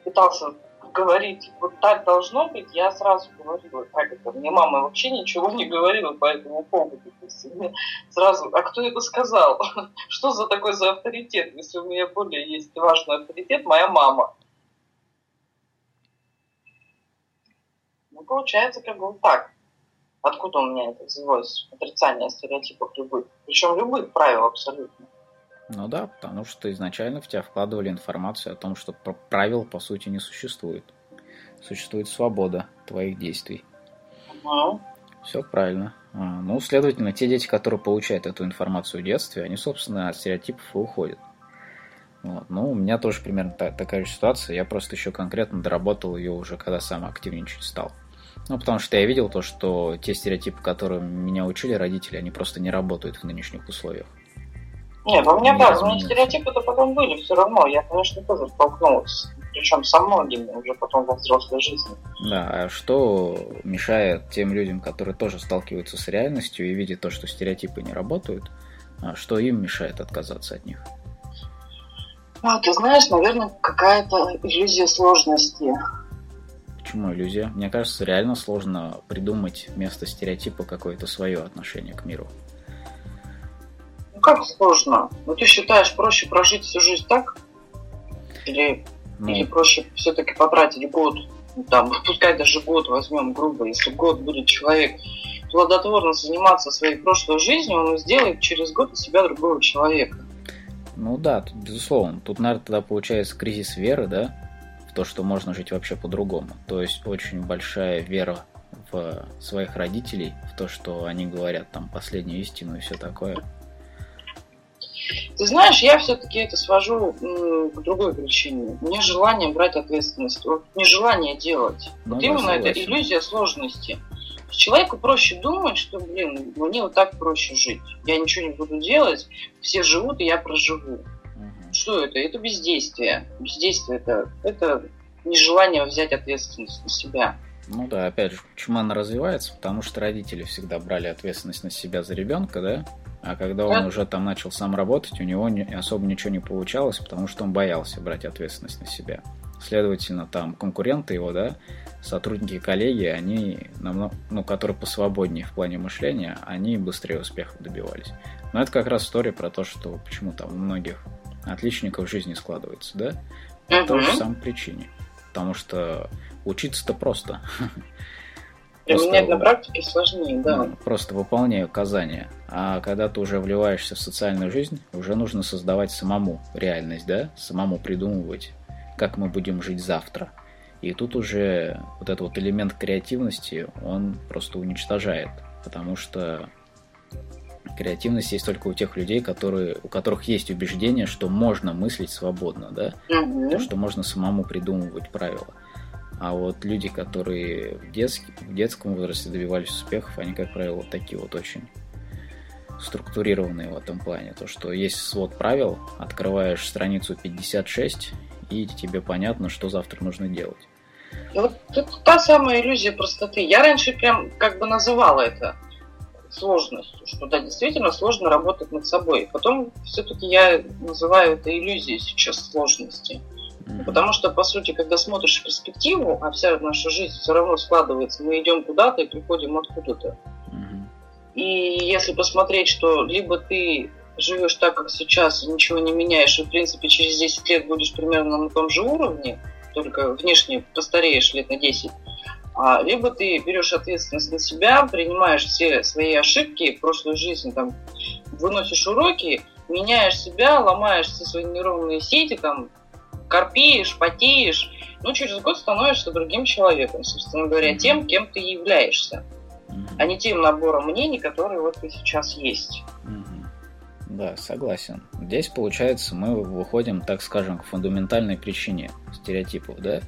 пытался говорить, вот так должно быть, я сразу говорила, как это, мне мама вообще ничего не говорила по этому поводу. То есть мне сразу, а кто это сказал? Что за такой за авторитет? Если у меня более есть важный авторитет, моя мама. Ну, получается, как бы вот так. Откуда у меня это взялось? Отрицание стереотипов любых. Причем любых правил абсолютно. Ну да, потому что изначально в тебя вкладывали информацию о том, что правил по сути не существует. Существует свобода твоих действий. Угу. Все правильно. А, ну, следовательно, те дети, которые получают эту информацию в детстве, они, собственно, от стереотипов и уходят. Вот. Ну, у меня тоже примерно та- такая же ситуация. Я просто еще конкретно доработал ее уже, когда сам активничать стал. Ну, потому что я видел то, что те стереотипы, которые меня учили родители, они просто не работают в нынешних условиях. Нет, у меня да, у меня стереотипы-то потом были все равно. Я, конечно, тоже столкнулась. Причем со многими уже потом во взрослой жизни. Да, а что мешает тем людям, которые тоже сталкиваются с реальностью и видят то, что стереотипы не работают, а что им мешает отказаться от них? А, ты знаешь, наверное, какая-то иллюзия сложности. Почему иллюзия? Мне кажется, реально сложно придумать вместо стереотипа какое-то свое отношение к миру. Ну как сложно? Ну ты считаешь проще прожить всю жизнь так? Или, ну, или проще все-таки потратить год, ну, там, пускай даже год возьмем грубо, если год будет человек плодотворно заниматься своей прошлой жизнью, он сделает через год из себя другого человека. Ну да, тут, безусловно. Тут, наверное, тогда получается кризис веры, да, то, что можно жить вообще по-другому. То есть очень большая вера в своих родителей, в то, что они говорят там последнюю истину и все такое. Ты знаешь, я все-таки это свожу к другой причине. Не желание брать ответственность, вот нежелание делать. Ну, вот именно согласен. это иллюзия сложности. Человеку проще думать, что, блин, мне вот так проще жить. Я ничего не буду делать, все живут, и я проживу. Что это? Это бездействие. Бездействие это, это нежелание взять ответственность на себя. Ну да, опять же, почему она развивается? Потому что родители всегда брали ответственность на себя за ребенка, да? А когда он да. уже там начал сам работать, у него не, особо ничего не получалось, потому что он боялся брать ответственность на себя. Следовательно, там конкуренты его, да, сотрудники, коллеги, они, намного, ну, которые посвободнее в плане мышления, они быстрее успехов добивались. Но это как раз история про то, что почему там у многих отличников жизни складывается, да? По той же самой причине. Потому что учиться-то просто. Применять на практике сложнее, да. Ну, просто выполняй указания. А когда ты уже вливаешься в социальную жизнь, уже нужно создавать самому реальность, да? Самому придумывать, как мы будем жить завтра. И тут уже вот этот вот элемент креативности, он просто уничтожает. Потому что креативность есть только у тех людей, которые, у которых есть убеждение, что можно мыслить свободно, да? Угу. Что можно самому придумывать правила. А вот люди, которые в, детск... в детском возрасте добивались успехов, они, как правило, вот такие вот очень структурированные в этом плане. То, что есть свод правил, открываешь страницу 56, и тебе понятно, что завтра нужно делать. Вот это та самая иллюзия простоты. Я раньше прям как бы называла это сложностью, что да, действительно сложно работать над собой. Потом все-таки я называю это иллюзией сейчас сложности. Mm-hmm. Потому что, по сути, когда смотришь перспективу, а вся наша жизнь все равно складывается, мы идем куда-то и приходим откуда-то. Mm-hmm. И если посмотреть, что либо ты живешь так, как сейчас, и ничего не меняешь, и, в принципе, через 10 лет будешь примерно на том же уровне, только внешне постареешь лет на 10, а, либо ты берешь ответственность на себя, принимаешь все свои ошибки, прошлую жизнь, там, выносишь уроки, меняешь себя, ломаешь все свои нейронные сети, там, корпеешь, потеешь, ну, через год становишься другим человеком, собственно говоря, тем, кем ты являешься, а не тем набором мнений, которые вот и сейчас есть. Да, согласен. Здесь, получается, мы выходим, так скажем, к фундаментальной причине стереотипов, да?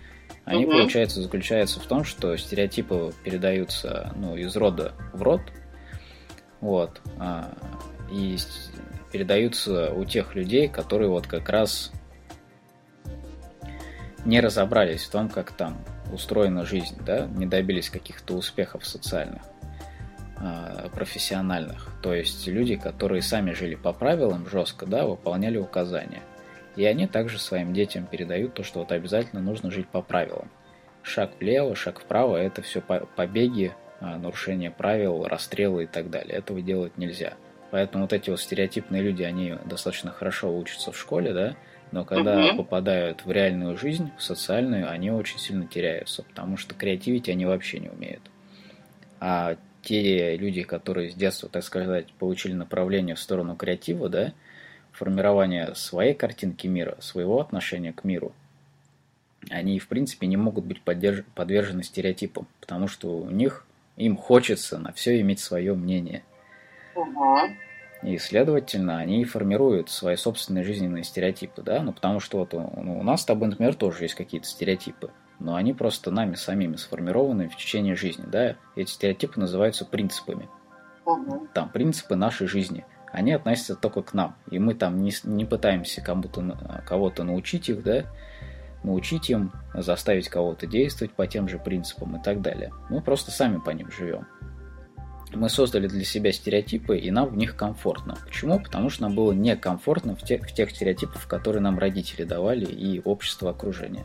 Они, угу. получается, заключаются в том, что стереотипы передаются ну, из рода в род, вот, а, и передаются у тех людей, которые вот как раз не разобрались в том, как там устроена жизнь, да, не добились каких-то успехов социальных. А, профессиональных. То есть люди, которые сами жили по правилам жестко, да, выполняли указания. И они также своим детям передают то, что вот обязательно нужно жить по правилам. Шаг влево, шаг вправо – это все побеги, а, нарушение правил, расстрелы и так далее. Этого делать нельзя. Поэтому вот эти вот стереотипные люди, они достаточно хорошо учатся в школе, да, но когда угу. попадают в реальную жизнь, в социальную, они очень сильно теряются, потому что креативить они вообще не умеют. А те люди, которые с детства, так сказать, получили направление в сторону креатива, да, формирования своей картинки мира, своего отношения к миру, они, в принципе, не могут быть поддерж... подвержены стереотипам, потому что у них, им хочется на все иметь свое мнение. Угу. И, следовательно, они формируют свои собственные жизненные стереотипы, да, ну, потому что вот ну, у нас с тобой, например, тоже есть какие-то стереотипы но они просто нами самими сформированы в течение жизни, да, эти стереотипы называются принципами. Угу. Там принципы нашей жизни. Они относятся только к нам, и мы там не, не пытаемся кому-то, кого-то научить их, да, научить им, заставить кого-то действовать по тем же принципам и так далее. Мы просто сами по ним живем. мы создали для себя стереотипы, и нам в них комфортно. Почему? Потому что нам было некомфортно в тех, в тех стереотипах, которые нам родители давали и общество окружения.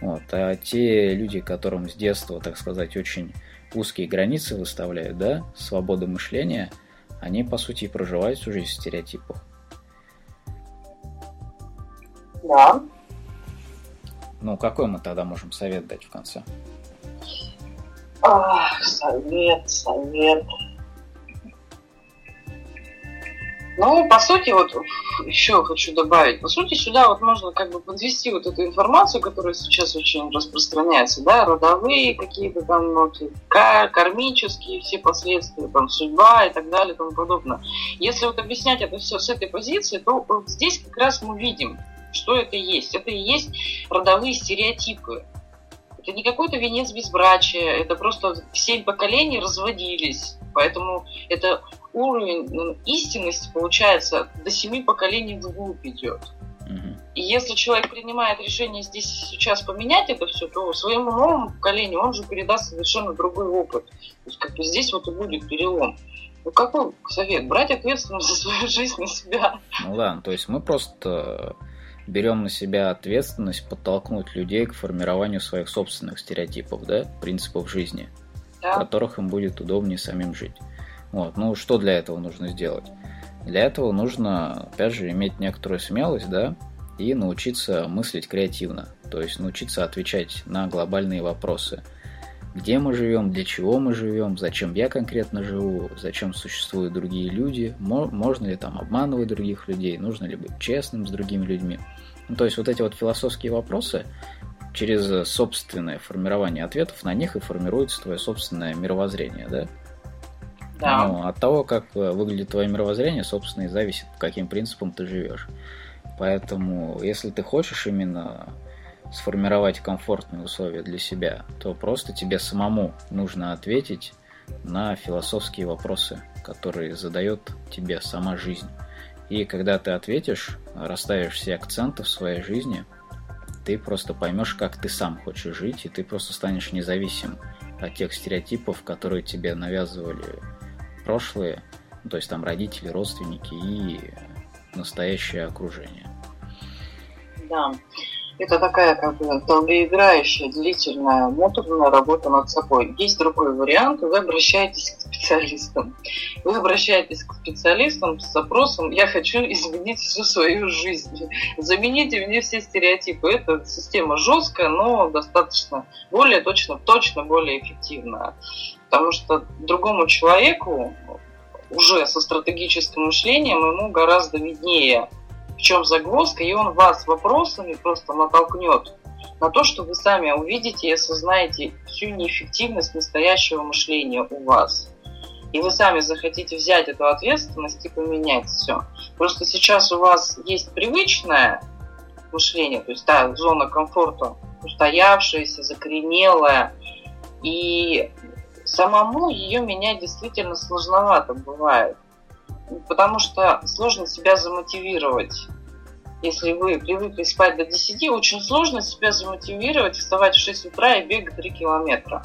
Вот. А те люди, которым с детства, так сказать, очень узкие границы выставляют, да, свобода мышления, они, по сути, и проживают всю жизнь в стереотипах. Да. Ну, какой мы тогда можем совет дать в конце? Ах, совет, совет. Ну, по сути, вот еще хочу добавить, по сути, сюда вот можно как бы подвести вот эту информацию, которая сейчас очень распространяется, да, родовые какие-то там вот, кармические все последствия, там, судьба и так далее и тому подобное. Если вот объяснять это все с этой позиции, то вот здесь как раз мы видим, что это есть. Это и есть родовые стереотипы. Это не какой-то венец безбрачия, это просто семь поколений разводились. Поэтому это уровень ну, истинности, получается, до семи поколений вглубь идет. И если человек принимает решение здесь сейчас поменять это все, то своему новому поколению он же передаст совершенно другой опыт. То есть как бы здесь вот и будет перелом. Ну какой совет? Брать ответственность за свою жизнь на себя. Ну ладно, то есть мы просто берем на себя ответственность подтолкнуть людей к формированию своих собственных стереотипов, да, принципов жизни, да. в которых им будет удобнее самим жить. Вот. Ну, что для этого нужно сделать? Для этого нужно, опять же, иметь некоторую смелость, да, и научиться мыслить креативно, то есть научиться отвечать на глобальные вопросы. Где мы живем, для чего мы живем, зачем я конкретно живу, зачем существуют другие люди, можно ли там обманывать других людей, нужно ли быть честным с другими людьми. Ну, то есть вот эти вот философские вопросы, через собственное формирование ответов на них и формируется твое собственное мировоззрение, да? Да. Ну, от того, как э, выглядит твое мировоззрение, собственно, и зависит, каким принципам ты живешь. Поэтому, если ты хочешь именно сформировать комфортные условия для себя, то просто тебе самому нужно ответить на философские вопросы, которые задает тебе сама жизнь. И когда ты ответишь, расставишь все акценты в своей жизни, ты просто поймешь, как ты сам хочешь жить, и ты просто станешь независим от тех стереотипов, которые тебе навязывали прошлые, ну, то есть там родители, родственники и настоящее окружение. Да это такая как бы долгоиграющая, длительная, муторная работа над собой. Есть другой вариант, вы обращаетесь к специалистам. Вы обращаетесь к специалистам с запросом «я хочу изменить всю свою жизнь». Замените мне все стереотипы. Это система жесткая, но достаточно более точно, точно более эффективная. Потому что другому человеку уже со стратегическим мышлением ему гораздо виднее – в чем загвоздка, и он вас вопросами просто натолкнет на то, что вы сами увидите и осознаете всю неэффективность настоящего мышления у вас. И вы сами захотите взять эту ответственность и поменять все. Просто сейчас у вас есть привычное мышление, то есть та зона комфорта, устоявшаяся, закоренелая, и самому ее менять действительно сложновато бывает потому что сложно себя замотивировать. Если вы привыкли спать до 10, очень сложно себя замотивировать, вставать в 6 утра и бегать 3 километра.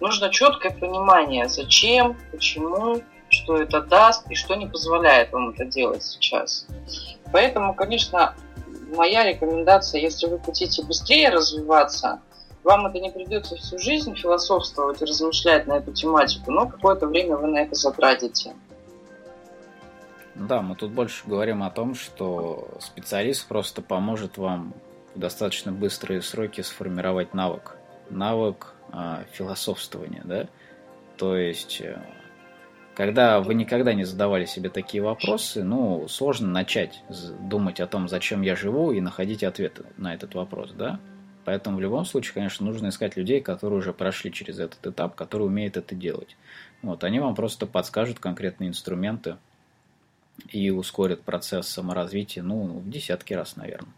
Нужно четкое понимание, зачем, почему, что это даст и что не позволяет вам это делать сейчас. Поэтому, конечно, моя рекомендация, если вы хотите быстрее развиваться, вам это не придется всю жизнь философствовать и размышлять на эту тематику, но какое-то время вы на это затратите. Да, мы тут больше говорим о том, что специалист просто поможет вам в достаточно быстрые сроки сформировать навык. Навык э, философствования, да? То есть, э, когда вы никогда не задавали себе такие вопросы, ну, сложно начать думать о том, зачем я живу, и находить ответы на этот вопрос, да? Поэтому в любом случае, конечно, нужно искать людей, которые уже прошли через этот этап, которые умеют это делать. Вот, они вам просто подскажут конкретные инструменты, и ускорит процесс саморазвития, ну, в десятки раз, наверное.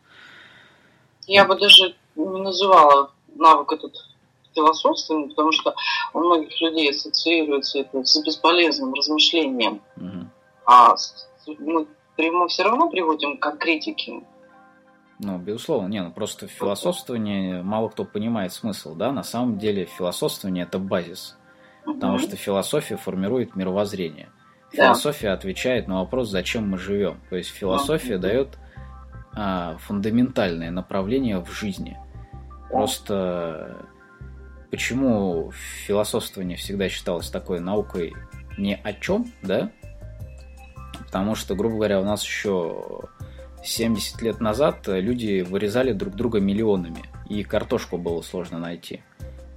Я бы даже не называла навык этот философством, потому что у многих людей ассоциируется это с бесполезным размышлением. Угу. А мы, мы все равно приводим к критике. Ну, безусловно, не, ну просто философствование мало кто понимает смысл, да, на самом деле философствование это базис. Потому что философия формирует мировоззрение. Философия да. отвечает на вопрос, зачем мы живем. То есть философия дает а, фундаментальное направление в жизни. Просто почему философствование всегда считалось такой наукой ни о чем, да? Потому что, грубо говоря, у нас еще 70 лет назад люди вырезали друг друга миллионами, и картошку было сложно найти.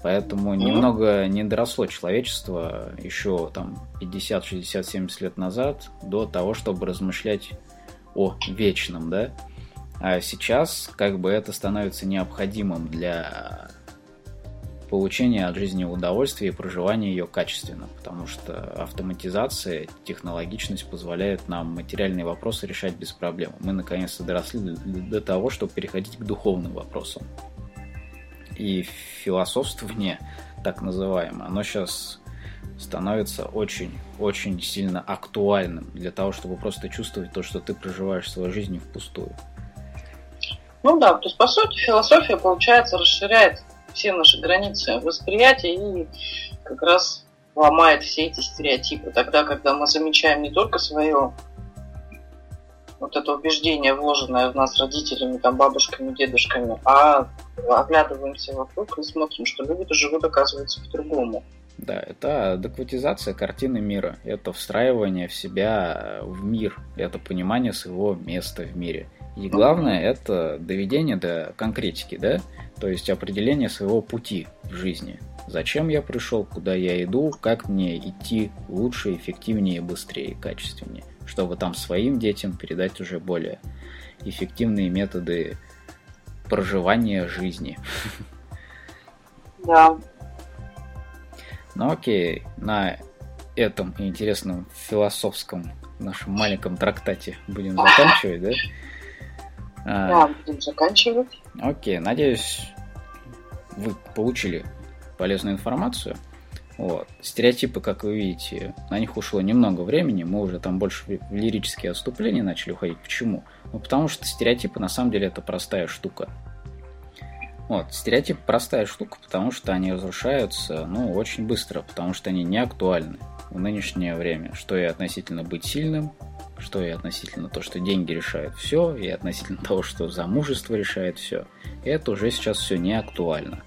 Поэтому немного не доросло человечество еще там 50, 60, 70 лет назад до того, чтобы размышлять о вечном, да? А сейчас как бы это становится необходимым для получения от жизни удовольствия и проживания ее качественно, потому что автоматизация, технологичность позволяет нам материальные вопросы решать без проблем. Мы наконец-то доросли до того, чтобы переходить к духовным вопросам. И философствование, так называемое, оно сейчас становится очень-очень сильно актуальным для того, чтобы просто чувствовать то, что ты проживаешь свою жизнь впустую. Ну да, то есть по сути философия, получается, расширяет все наши границы восприятия и как раз ломает все эти стереотипы. Тогда, когда мы замечаем не только свое вот это убеждение, вложенное в нас родителями, там, бабушками, дедушками, а оглядываемся вокруг и смотрим, что люди живут, оказывается, по-другому. Да, это адекватизация картины мира, это встраивание в себя в мир, это понимание своего места в мире. И главное, это доведение до конкретики, да? То есть определение своего пути в жизни. Зачем я пришел, куда я иду, как мне идти лучше, эффективнее, быстрее, качественнее. Чтобы там своим детям передать уже более эффективные методы проживания жизни. Да. Ну окей, на этом интересном философском нашем маленьком трактате будем заканчивать, да? А, да, будем заканчивать. Окей, надеюсь, вы получили полезную информацию. Вот. Стереотипы, как вы видите, на них ушло немного времени, мы уже там больше в лирические отступления начали уходить. Почему? Ну, потому что стереотипы на самом деле это простая штука. Вот, стереотип простая штука, потому что они разрушаются, ну, очень быстро, потому что они не актуальны в нынешнее время, что и относительно быть сильным, что и относительно того, что деньги решают все, и относительно того, что замужество решает все. Это уже сейчас все не актуально.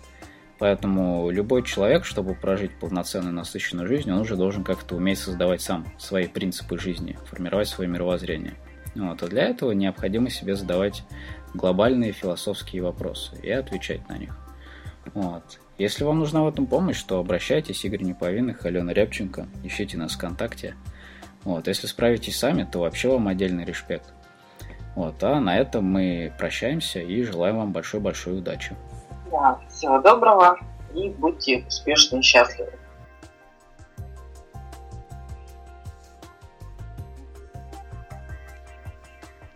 Поэтому любой человек, чтобы прожить полноценную насыщенную жизнь, он уже должен как-то уметь создавать сам свои принципы жизни, формировать свое мировоззрение. Вот. А для этого необходимо себе задавать глобальные философские вопросы и отвечать на них. Вот. Если вам нужна в этом помощь, то обращайтесь, Игорь Неповинных, Алена Рябченко, ищите нас ВКонтакте. Вот, если справитесь сами, то вообще вам отдельный респект. Вот, а на этом мы прощаемся и желаем вам большой-большой удачи. Да, всего доброго и будьте успешны и счастливы.